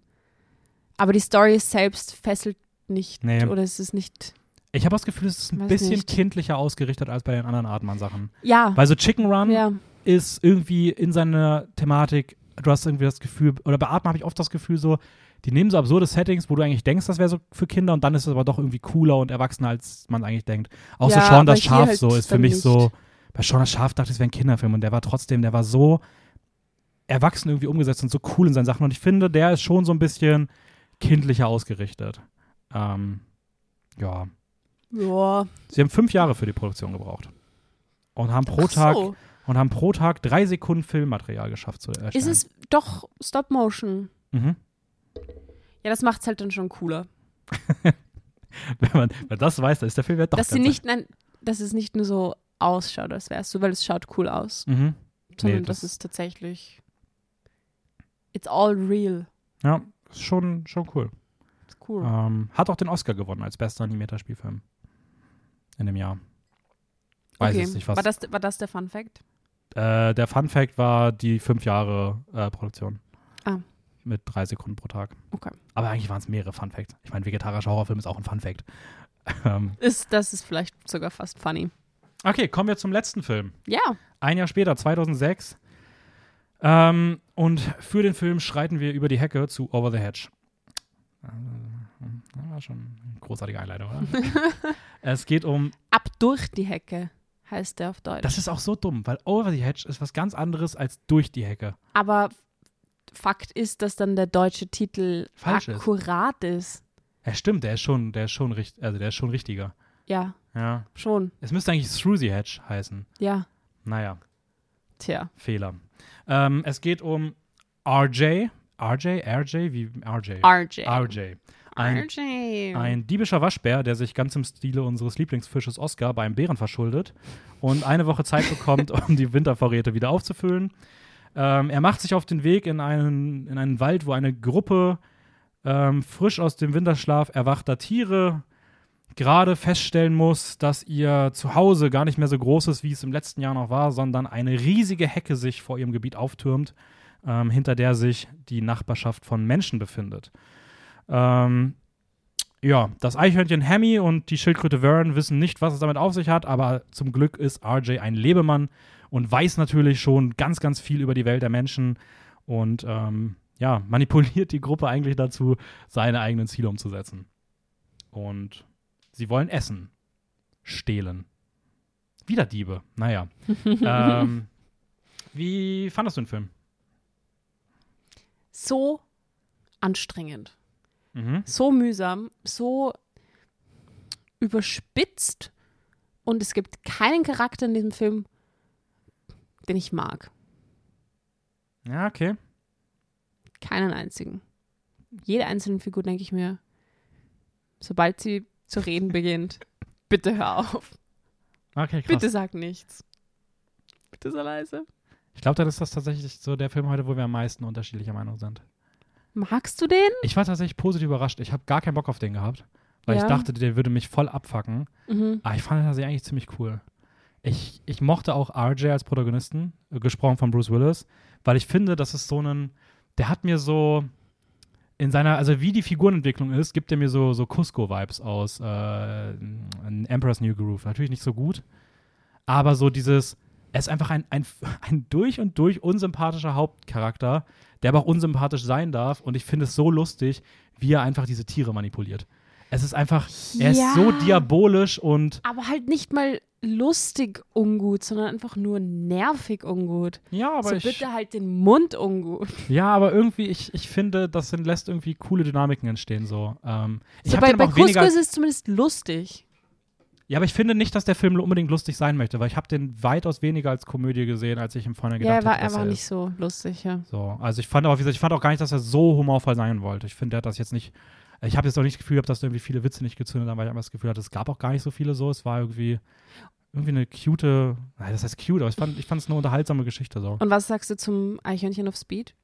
aber die Story selbst fesselt nicht Nee. oder es ist nicht, Ich habe das Gefühl, es ist ein bisschen nicht. kindlicher ausgerichtet als bei den anderen Artmann-Sachen. ja, Weil so Chicken Run ja, ist irgendwie in seiner Thematik, du hast irgendwie das Gefühl, oder bei Atmen habe ich oft das Gefühl so, die nehmen so absurde Settings, wo du eigentlich denkst, das wäre so für Kinder und dann ist es aber doch irgendwie cooler und erwachsener, als man eigentlich denkt. Auch Ja, so Sean das Schaf halt so ist für mich nicht. so, bei Sean das Schaf dachte ich, es wäre ein Kinderfilm und der war trotzdem, der war so erwachsen irgendwie umgesetzt und so cool in seinen Sachen und ich finde, der ist schon so ein bisschen kindlicher ausgerichtet. Ähm, ja. ja. Sie haben fünf Jahre für die Produktion gebraucht. Und haben pro Ach Tag so. und haben pro Tag drei Sekunden Filmmaterial geschafft zu erstellen. Ist es doch Stop Motion? Mhm. Ja, das macht es halt dann schon cooler. Wenn man wenn das weiß, dann ist der Film ja doch dass sie nicht, nein, dass es nicht nur so ausschaut, als wäre es so, weil es schaut cool aus, Mhm. sondern das- das ist tatsächlich It's all real. Ja, ist schon, schon cool. Ist cool. Ähm, hat auch den Oscar gewonnen als bester animierter Spielfilm. In dem Jahr. Weiß okay. jetzt nicht was. War, das, war das der Fun Fact? Äh, der Fun Fact war die fünf Jahre äh, Produktion. Ah. Mit drei Sekunden pro Tag. Okay. Aber eigentlich waren es mehrere Fun Facts. Ich meine, vegetarischer Horrorfilm ist auch ein Fun Fact. ähm, Ist, das ist vielleicht sogar fast funny. okay, kommen wir zum letzten Film. Ja. Ein Jahr später, 2006. Ähm, und für den Film schreiten wir über die Hecke zu Over the Hedge. Das war schon eine großartige Einleitung, oder? es geht um. Ab durch die Hecke heißt der auf Deutsch. Das ist auch so dumm, weil Over the Hedge ist was ganz anderes als durch die Hecke. Aber Fakt ist, dass dann der deutsche Titel Falsch ist. akkurat ist. Ja, stimmt, der ist schon, der ist schon richtig, also der ist schon richtiger. Ja, Ja. schon. Es müsste eigentlich Through the Hedge heißen. Ja. Naja, Tja. Fehler. Ähm, es geht um RJ. RJ? RJ? Wie RJ? RJ. RJ. Ein, RJ. ein diebischer Waschbär, der sich ganz im Stile unseres Lieblingsfisches Oscar beim Bären verschuldet und eine Woche Zeit bekommt, um die Wintervorräte wieder aufzufüllen. Ähm, er macht sich auf den Weg in einen, in einen Wald, wo eine Gruppe ähm, frisch aus dem Winterschlaf erwachter Tiere gerade feststellen muss, dass ihr Zuhause gar nicht mehr so groß ist, wie es im letzten Jahr noch war, sondern eine riesige Hecke sich vor ihrem Gebiet auftürmt, ähm, hinter der sich die Nachbarschaft von Menschen befindet. Ähm, ja, das Eichhörnchen Hammy und die Schildkröte Vern wissen nicht, was es damit auf sich hat, aber zum Glück ist RJ ein Lebemann und weiß natürlich schon ganz, ganz viel über die Welt der Menschen und ähm, ja, manipuliert die Gruppe eigentlich dazu, seine eigenen Ziele umzusetzen. Und sie wollen Essen stehlen. Wieder Diebe. Naja. ähm, wie fandest du den Film? so anstrengend, Mhm. so mühsam, so überspitzt und es gibt keinen Charakter in diesem Film, den ich mag. Ja, okay. Keinen einzigen. Jede einzelne Figur denke ich mir, sobald sie zu reden beginnt, bitte hör auf. Okay, krass. Bitte sag nichts. Bitte so leise. Ich glaube, dann ist das tatsächlich so der Film heute, wo wir am meisten unterschiedlicher Meinung sind. Magst du den? Ich war tatsächlich positiv überrascht. Ich habe gar keinen Bock auf den gehabt, weil Ja. ich dachte, der würde mich voll abfacken. Mhm. Aber ich fand das eigentlich ziemlich cool. Ich, ich mochte auch RJ als Protagonisten, äh, gesprochen von Bruce Willis, weil ich finde, das ist so ein, der hat mir so in seiner, also wie die Figurenentwicklung ist, gibt er mir so, so Cusco-Vibes aus äh, Emperor's New Groove. Natürlich nicht so gut, aber so dieses, er ist einfach ein, ein, ein durch und durch unsympathischer Hauptcharakter, der aber auch unsympathisch sein darf und ich finde es so lustig, wie er einfach diese Tiere manipuliert. Es ist einfach, er ist Ja. so diabolisch und Aber halt nicht mal lustig ungut, sondern einfach nur nervig ungut. ja, aber so ich, bitte halt den Mund ungut. ja, aber irgendwie ich, ich finde, das sind, lässt irgendwie coole Dynamiken entstehen so. Ähm, ich So bei bei weniger, ist es zumindest lustig. ja, aber ich finde nicht, dass der Film unbedingt lustig sein möchte, weil ich habe den weitaus weniger als Komödie gesehen, als ich im Ja, gedacht er war, hätte, er war er nicht ist. so lustig, ja. So, also ich fand aber, wie gesagt, ich fand auch gar nicht, dass er so humorvoll sein wollte. Ich finde, der hat das jetzt nicht. Ich habe jetzt auch nicht das Gefühl gehabt, dass da irgendwie viele Witze nicht gezündet haben, weil ich einfach das Gefühl hatte, es gab auch gar nicht so viele so. Es war irgendwie irgendwie eine cute, nein, das heißt cute, aber ich fand, es eine unterhaltsame Geschichte so. Und was sagst du zum Eichhörnchen auf Speed?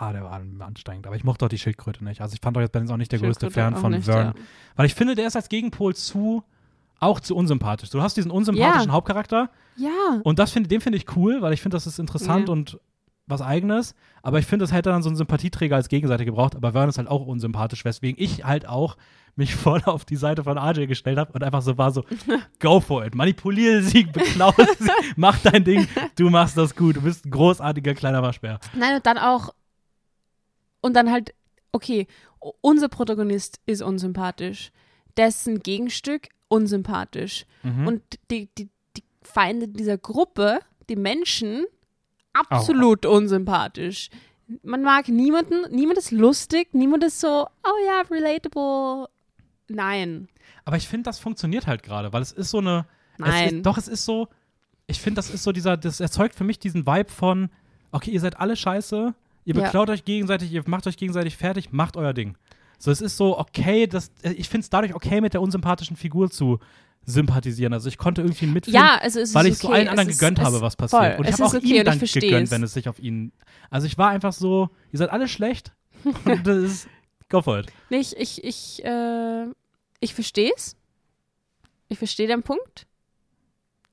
Ja, der war anstrengend, aber ich mochte auch die Schildkröte nicht. Also ich fand auch jetzt jetzt auch nicht der größte Fan von nicht, Vern, ja. weil ich finde, der ist als Gegenpol zu auch zu unsympathisch. Du hast diesen unsympathischen Ja. Hauptcharakter Ja, und das finde den finde ich cool, weil ich finde, das ist interessant Ja. und was eigenes, aber ich finde, das hätte dann so einen Sympathieträger als Gegenseite gebraucht, aber Vern ist halt auch unsympathisch, weswegen ich halt auch mich voll auf die Seite von RJ gestellt habe und einfach so war so, go for it, manipuliere sie, beklau sie, mach dein Ding, du machst das gut, du bist ein großartiger kleiner Waschbär. Nein, und dann auch, und dann halt, okay, unser Protagonist ist unsympathisch, dessen Gegenstück unsympathisch. Mhm. Und die, die, die Feinde dieser Gruppe, die Menschen, absolut unsympathisch. Man mag niemanden, niemand ist lustig, niemand ist so, oh ja, relatable. Nein. Aber ich finde, das funktioniert halt gerade, weil es ist so eine. Es Nein. ist, doch, es ist so. Ich finde, das ist so dieser. Das erzeugt für mich diesen Vibe von: Okay, ihr seid alle scheiße, ihr Ja. beklaut euch gegenseitig, ihr macht euch gegenseitig fertig, macht euer Ding. So, es ist so okay, das, ich finde es dadurch okay, mit der unsympathischen Figur zu sympathisieren. Also, ich konnte irgendwie mitfühlen, Ja, also es ist weil ich okay. so allen anderen ist, gegönnt habe, was passiert. voll. Und ich habe auch okay ihm und dann gegönnt, wenn es sich auf ihn. Also, ich war einfach so: Ihr seid alle schlecht. und das ist. Go for it. Nee, ich, ich, ich, äh, ich verstehe es. Ich verstehe den Punkt.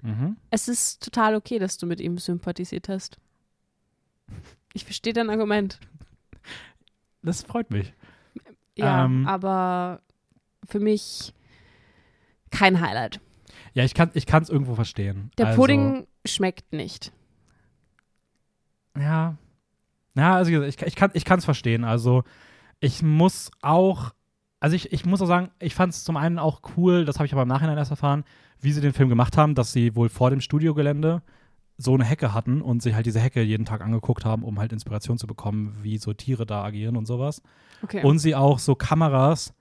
Mhm. Es ist total okay, dass du mit ihm sympathisiert hast. Ich verstehe dein Argument. Das freut mich. Ja, Ähm. aber für mich kein Highlight. Ja, ich kann es irgendwo verstehen. Der also, Pudding schmeckt nicht. Ja. Ja, also ich, ich kann es verstehen. Also ich muss auch, also ich, ich muss auch sagen, ich fand es zum einen auch cool, das habe ich aber im Nachhinein erst erfahren, wie sie den Film gemacht haben, dass sie wohl vor dem Studiogelände so eine Hecke hatten und sich halt diese Hecke jeden Tag angeguckt haben, um halt Inspiration zu bekommen, wie so Tiere da agieren und sowas. Okay. Und sie auch so Kameras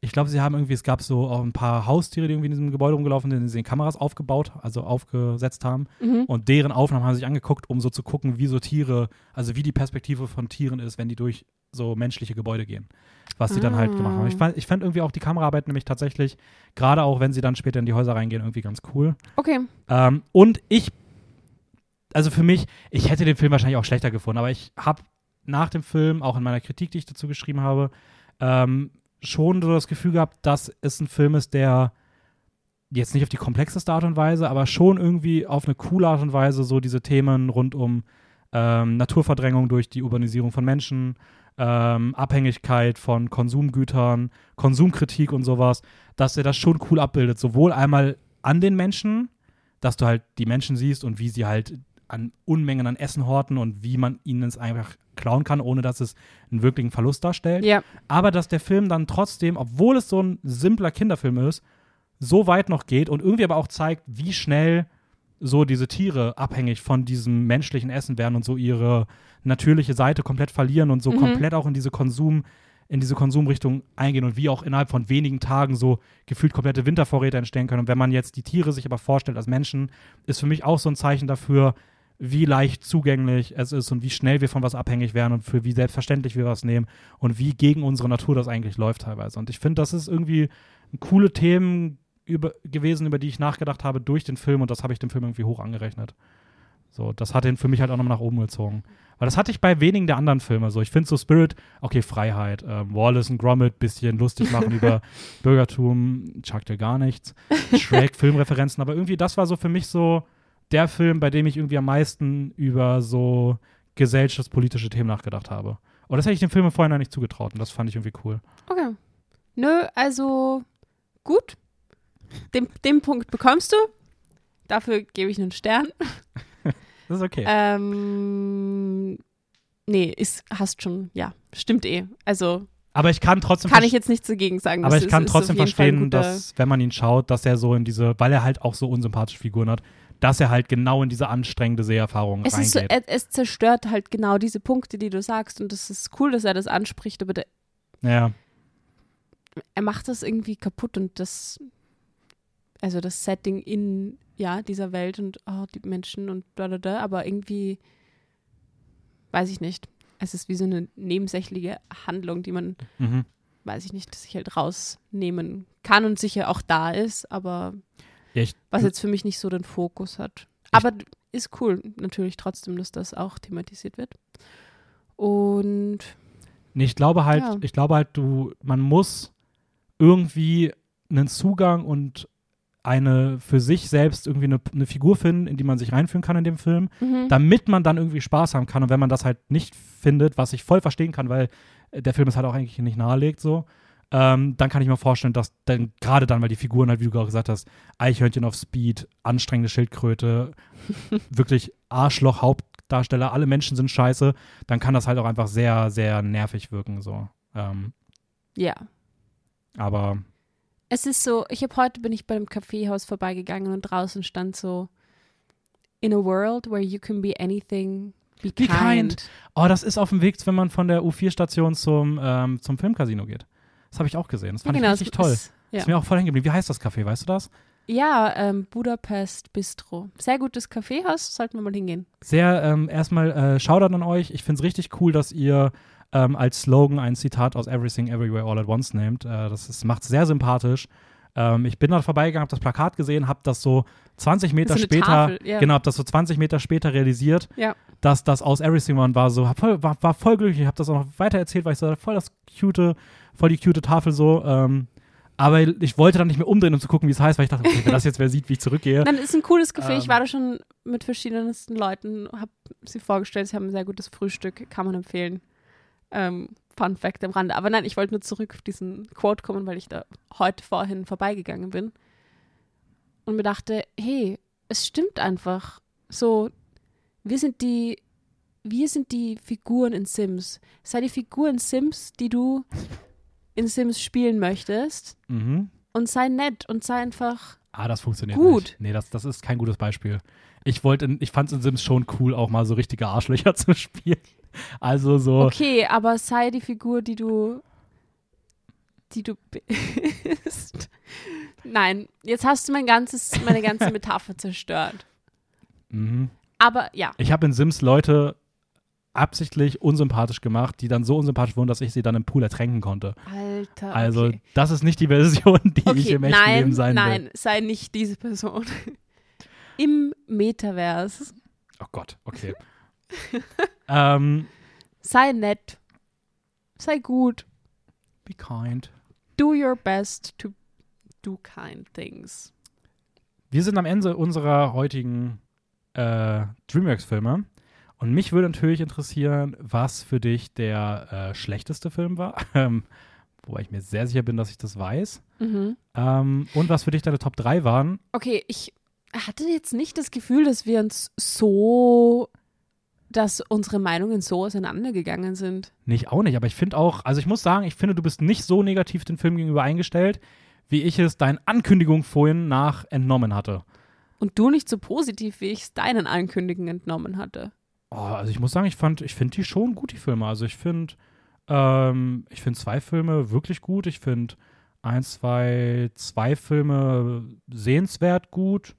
ich glaube, sie haben irgendwie, es gab so auch ein paar Haustiere, die irgendwie in diesem Gebäude rumgelaufen sind, die sie in Kameras aufgebaut, also aufgesetzt haben. Mhm. Und deren Aufnahmen haben sie sich angeguckt, um so zu gucken, wie so Tiere, also wie die Perspektive von Tieren ist, wenn die durch so menschliche Gebäude gehen. Was sie dann halt gemacht haben. Ah. Ich fand, ich fand irgendwie auch die Kameraarbeit nämlich tatsächlich, gerade auch wenn sie dann später in die Häuser reingehen, irgendwie ganz cool. Okay. Ähm, und ich, also für mich, ich hätte den Film wahrscheinlich auch schlechter gefunden, aber ich habe nach dem Film, auch in meiner Kritik, die ich dazu geschrieben habe, ähm, schon so das Gefühl gehabt, dass es ein Film ist, der jetzt nicht auf die komplexeste Art und Weise, aber schon irgendwie auf eine coole Art und Weise so diese Themen rund um ähm, Naturverdrängung durch die Urbanisierung von Menschen, ähm, Abhängigkeit von Konsumgütern, Konsumkritik und sowas, dass er das schon cool abbildet. Sowohl einmal an den Menschen, dass du halt die Menschen siehst und wie sie halt an Unmengen an Essen horten und wie man ihnen es einfach klauen kann, ohne dass es einen wirklichen Verlust darstellt. Ja. Aber dass der Film dann trotzdem, obwohl es so ein simpler Kinderfilm ist, so weit noch geht und irgendwie aber auch zeigt, wie schnell so diese Tiere abhängig von diesem menschlichen Essen werden und so ihre natürliche Seite komplett verlieren und so Mhm. komplett auch in diese Konsum, in diese Konsumrichtung eingehen und wie auch innerhalb von wenigen Tagen so gefühlt komplette Wintervorräte entstehen können. Und wenn man jetzt die Tiere sich aber vorstellt als Menschen, ist für mich auch so ein Zeichen dafür, wie leicht zugänglich es ist und wie schnell wir von was abhängig werden und für wie selbstverständlich wir was nehmen und wie gegen unsere Natur das eigentlich läuft teilweise. Und ich finde, das ist irgendwie coole Themen über, gewesen, über die ich nachgedacht habe durch den Film und das habe ich dem Film irgendwie hoch angerechnet. So, das hat den für mich halt auch nochmal nach oben gezogen. Weil das hatte ich bei wenigen der anderen Filme so. Ich finde so Spirit, okay, Freiheit, ähm, Wallace und Gromit, bisschen lustig machen über Bürgertum, Chuck dir gar nichts. Shrek, Filmreferenzen, aber irgendwie das war so für mich so der Film, bei dem ich irgendwie am meisten über so gesellschaftspolitische Themen nachgedacht habe. Und das hätte ich dem Film im Vorhinein nicht zugetraut und das fand ich irgendwie cool. Okay. Nö, also gut. Den, den Punkt bekommst du. Dafür gebe ich einen Stern. Das ist okay. Ähm, nee, ist, hast schon, ja, stimmt eh. Also aber ich kann trotzdem kann ich jetzt nichts dagegen sagen. Aber ich ist- kann trotzdem verstehen, dass, wenn man ihn schaut, dass er so in diese, weil er halt auch so unsympathische Figuren hat, dass er halt genau in diese anstrengende Seherfahrung es, ist so, reingeht. es, es zerstört halt genau diese Punkte, die du sagst. Und das ist cool, dass er das anspricht, aber der, ja, er macht das irgendwie kaputt und das, also das Setting in, ja, dieser Welt und oh, die Menschen und da, da, da, aber irgendwie, weiß ich nicht. Es ist wie so eine nebensächliche Handlung, die man, mhm. weiß ich nicht, sich halt rausnehmen kann und sicher auch da ist, aber ja ich, was jetzt für mich nicht so den Fokus hat. Aber ist cool, natürlich trotzdem, dass das auch thematisiert wird. Und nee, ich glaube halt, Ja. ich glaube halt, du, man muss irgendwie einen Zugang und eine für sich selbst irgendwie eine, eine Figur finden, in die man sich reinführen kann in dem Film, mhm. damit man dann irgendwie Spaß haben kann. Und wenn man das halt nicht findet, was ich voll verstehen kann, weil äh, der Film es halt auch eigentlich nicht nahelegt, so, ähm, dann kann ich mir vorstellen, dass dann gerade dann, weil die Figuren halt, wie du gerade gesagt hast, Eichhörnchen auf Speed, anstrengende Schildkröte, wirklich Arschloch-Hauptdarsteller, alle Menschen sind scheiße, dann kann das halt auch einfach sehr, sehr nervig wirken, so. Ähm, ja. aber Es ist so, ich habe heute bin ich beim Kaffeehaus vorbeigegangen und draußen stand so In a world where you can be anything, be Be kind. kind. Oh, das ist auf dem Weg, wenn man von der U4-Station zum, ähm, zum Filmcasino geht. Das habe ich auch gesehen. Das Ja, fand genau, ich richtig toll. Ist, ja, Ist mir auch voll hängen geblieben. Wie heißt das Café, weißt du das? ja ähm, Budapest Bistro. Sehr gutes Kaffeehaus, sollten wir mal hingehen. Sehr, ähm, erstmal äh, Shoutout an euch. Ich finde es richtig cool, dass ihr ähm, als Slogan ein Zitat aus Everything Everywhere All at Once nehmt. Äh, das macht es sehr sympathisch. Ähm, ich bin dort vorbeigegangen, habe das Plakat gesehen, habe das so 20 Meter später, Tafel, ja. genau, habe das so 20 Meter später realisiert, Ja. dass das aus Everything One war. So, voll, war, war voll glücklich. Ich habe das auch noch weiter erzählt, weil ich so voll das cute, voll die cute Tafel so. Ähm, aber ich wollte dann nicht mehr umdrehen, um zu gucken, wie es heißt, weil ich dachte, okay, wenn das jetzt wer sieht, wie ich zurückgehe. Dann ist ein cooles ich Ähm. war da schon mit verschiedensten Leuten, habe sie vorgestellt. Sie haben ein sehr gutes Frühstück, kann man empfehlen. Ähm, Fun Fact am Rande. Aber nein, ich wollte nur zurück auf diesen Quote kommen, weil ich da heute vorhin vorbeigegangen bin und mir dachte, hey, es stimmt einfach. So, wir sind die, wir sind die Figuren in Sims. Sei die Figur in Sims, die du in Sims spielen möchtest Mhm. und sei nett und sei einfach Ah, das funktioniert Gut. nicht. Nee, das, das ist kein gutes Beispiel. Ich wollte, ich fand es in Sims schon cool, auch mal so richtige Arschlöcher zu spielen. Also so, Okay, aber sei die Figur, die du die du bist. Nein, jetzt hast du mein ganzes, meine ganze Metapher zerstört. Mhm. Aber ja, Ich habe in Sims Leute absichtlich unsympathisch gemacht, die dann so unsympathisch wurden, dass ich sie dann im Pool ertränken konnte. Alter. Also, okay. das ist nicht die Version, die ich okay, im echten nein, Leben sein nein, will. sei nicht diese Person. Im Metaverse. Oh Gott, okay. ähm, Sei nett. Sei gut. be kind. Do your best to do kind things. Wir sind am Ende unserer heutigen äh, DreamWorks-Filme. Und mich würde natürlich interessieren, was für dich der äh, schlechteste Film war. Ähm, wobei ich mir sehr sicher bin, dass ich das weiß. Mhm. Ähm, und was für dich deine Top 3 waren. Okay, ich hatte jetzt nicht das Gefühl, dass wir uns so, dass unsere Meinungen so auseinandergegangen sind. Nicht auch nicht, aber ich finde auch, also ich muss sagen, ich finde, du bist nicht so negativ dem Film gegenüber eingestellt, wie ich es deinen Ankündigungen vorhin nach entnommen hatte. Und du nicht so positiv, wie ich es deinen Ankündigungen entnommen hatte. Oh, also ich muss sagen, ich fand, ich finde die schon gut, die Filme. Also ich finde, ähm, ich finde zwei Filme wirklich gut. Ich finde eins, zwei, zwei Filme sehenswert gut,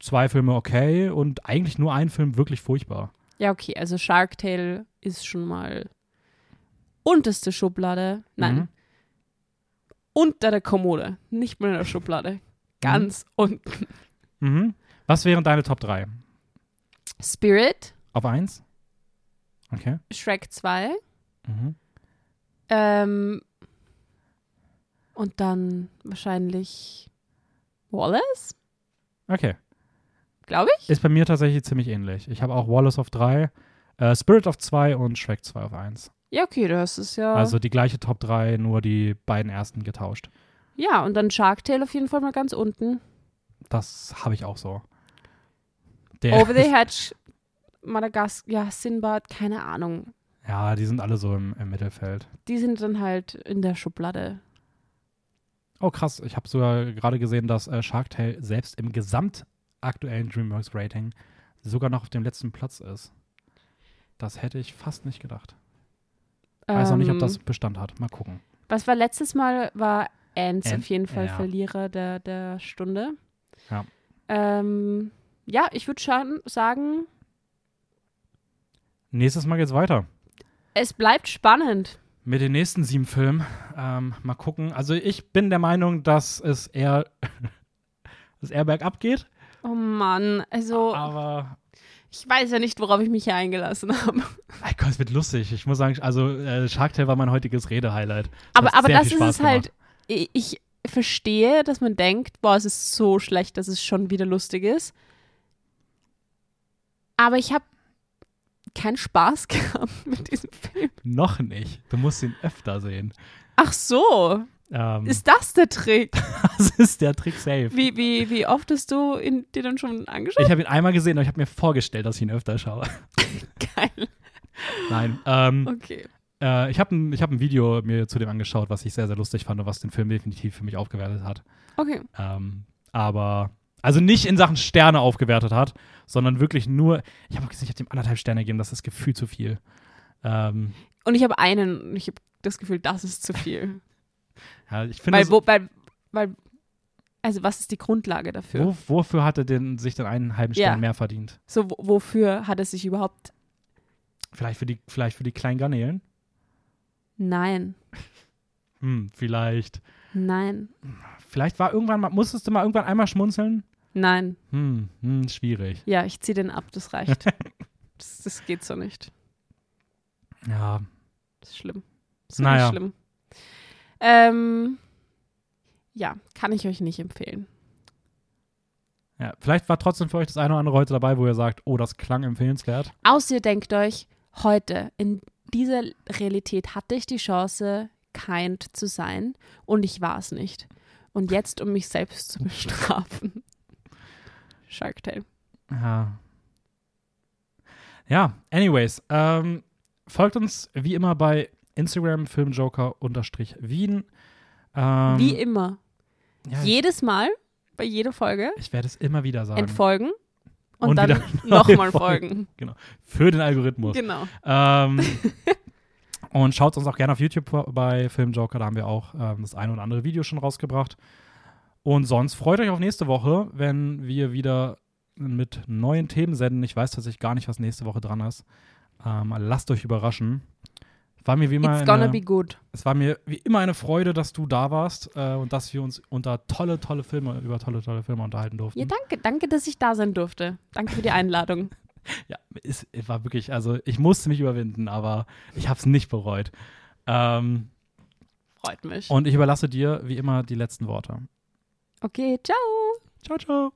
zwei Filme okay und eigentlich nur ein Film wirklich furchtbar. Ja, okay, also Shark Tale ist schon mal unterste Schublade. Nein, Mhm. unter der Kommode, nicht mehr in der Schublade. Ganz unten. Mhm. Was wären deine Top 3? Spirit, Auf eins? Okay. Shrek 2, Mhm. ähm, und dann wahrscheinlich Wallace, Okay. glaube ich. Ist bei mir tatsächlich ziemlich ähnlich. Ich habe auch Wallace auf 3, äh, Spirit auf 2 und Shrek 2 auf 1. Ja, okay, das ist ja. Also die gleiche Top 3, nur die beiden ersten getauscht. ja, und dann Shark Tale auf jeden Fall mal ganz unten. Das habe ich auch so. Der, Over the Hedge, Madagaskar, ja, Sinbad, keine Ahnung. ja, die sind alle so im, im Mittelfeld. Die sind dann halt in der Schublade. Oh krass, ich habe sogar gerade gesehen, dass äh, Shark Tale selbst im gesamtaktuellen DreamWorks Rating sogar noch auf dem letzten Platz ist. Das hätte ich fast nicht gedacht. Weiß noch nicht, ob Ähm, das Bestand hat. Mal gucken. Was war letztes Mal, war Ants Ant- auf jeden Fall ja. Verlierer der, der Stunde. Ja. Ähm, ja, ich würde schon sagen, Nächstes Mal geht's weiter. es bleibt spannend. Mit den nächsten sieben Filmen. Ähm, mal gucken. Also ich bin der Meinung, dass es eher, dass eher bergab geht. Oh Mann, also Aber ich weiß ja nicht, worauf ich mich hier eingelassen habe. mein Gott, es wird lustig. Ich muss sagen, also äh, Shark Tale war mein heutiges Rede-Highlight. Aber, aber das ist es halt, ich, ich verstehe, dass man denkt, boah, es ist so schlecht, dass es schon wieder lustig ist. Aber ich habe keinen Spaß gehabt mit diesem Film. Noch nicht. Du musst ihn öfter sehen. Ach so, Ähm, ist das der Trick? das ist der Trick safe. Wie, wie, wie oft hast du ihn dir dann schon angeschaut? Ich habe ihn einmal gesehen, aber ich habe mir vorgestellt, dass ich ihn öfter schaue. Geil. Nein. Ähm, Okay. äh, ich habe ein, ich hab ein Video mir zu dem angeschaut, was ich sehr, sehr lustig fand und was den Film definitiv für mich aufgewertet hat. Okay. Ähm, aber, also nicht in Sachen Sterne aufgewertet hat, sondern wirklich nur, ich habe gesehen, ich habe dem anderthalb Sterne gegeben, das ist gefühlt zu viel. Ähm, Und ich habe einen, und ich habe das Gefühl, das ist zu viel. ja, ich finde, Weil, wo, weil, weil, also was ist die Grundlage dafür? wo, wofür hat er denn sich dann einen halben Stern Ja. mehr verdient? So, wo, wofür hat es sich überhaupt. Vielleicht für die, vielleicht für die kleinen Garnelen? Nein, Hm, vielleicht. nein, Vielleicht war irgendwann mal, musstest du mal irgendwann einmal schmunzeln? Nein. Hm, hm schwierig. Ja, ich ziehe den ab, das reicht. das, das geht so nicht. Ja, Das ist schlimm. Das ist Naja. schlimm. Ähm, ja, kann ich euch nicht empfehlen. ja. Vielleicht war trotzdem für euch das eine oder andere heute dabei, wo ihr sagt, oh, das klang empfehlenswert. Außer ihr denkt euch, heute in dieser Realität hatte ich die Chance, kind zu sein und ich war es nicht. Und jetzt, um mich selbst zu bestrafen. Shark Tale. Ja. Ja, anyways, ähm, folgt uns wie immer bei Instagram filmjoker-wien. Ähm, Wie immer. ja, Jedes Mal, bei jeder Folge, ich werde es immer wieder sagen. entfolgen und, Und dann nochmal neue folgen. Für den Algorithmus. Genau. Ähm, Und schaut uns auch gerne auf YouTube bei Filmjoker, da haben wir auch ähm, das eine oder andere Video schon rausgebracht. Und sonst freut euch auf nächste Woche, wenn wir wieder mit neuen Themen senden. Ich weiß tatsächlich gar nicht, was nächste Woche dran ist. Ähm, lasst euch überraschen. War mir wie immer It's gonna eine, be good. es war mir wie immer eine Freude, dass du da warst äh, und dass wir uns unter tolle, tolle Filme, über tolle, tolle Filme unterhalten durften. Ja, danke, danke, dass ich da sein durfte. Danke für die Einladung. Ja, es war wirklich, also ich musste mich überwinden, aber ich habe es nicht bereut. Ähm, Freut mich. und ich überlasse dir wie immer die letzten Worte. Okay, ciao. Ciao, ciao.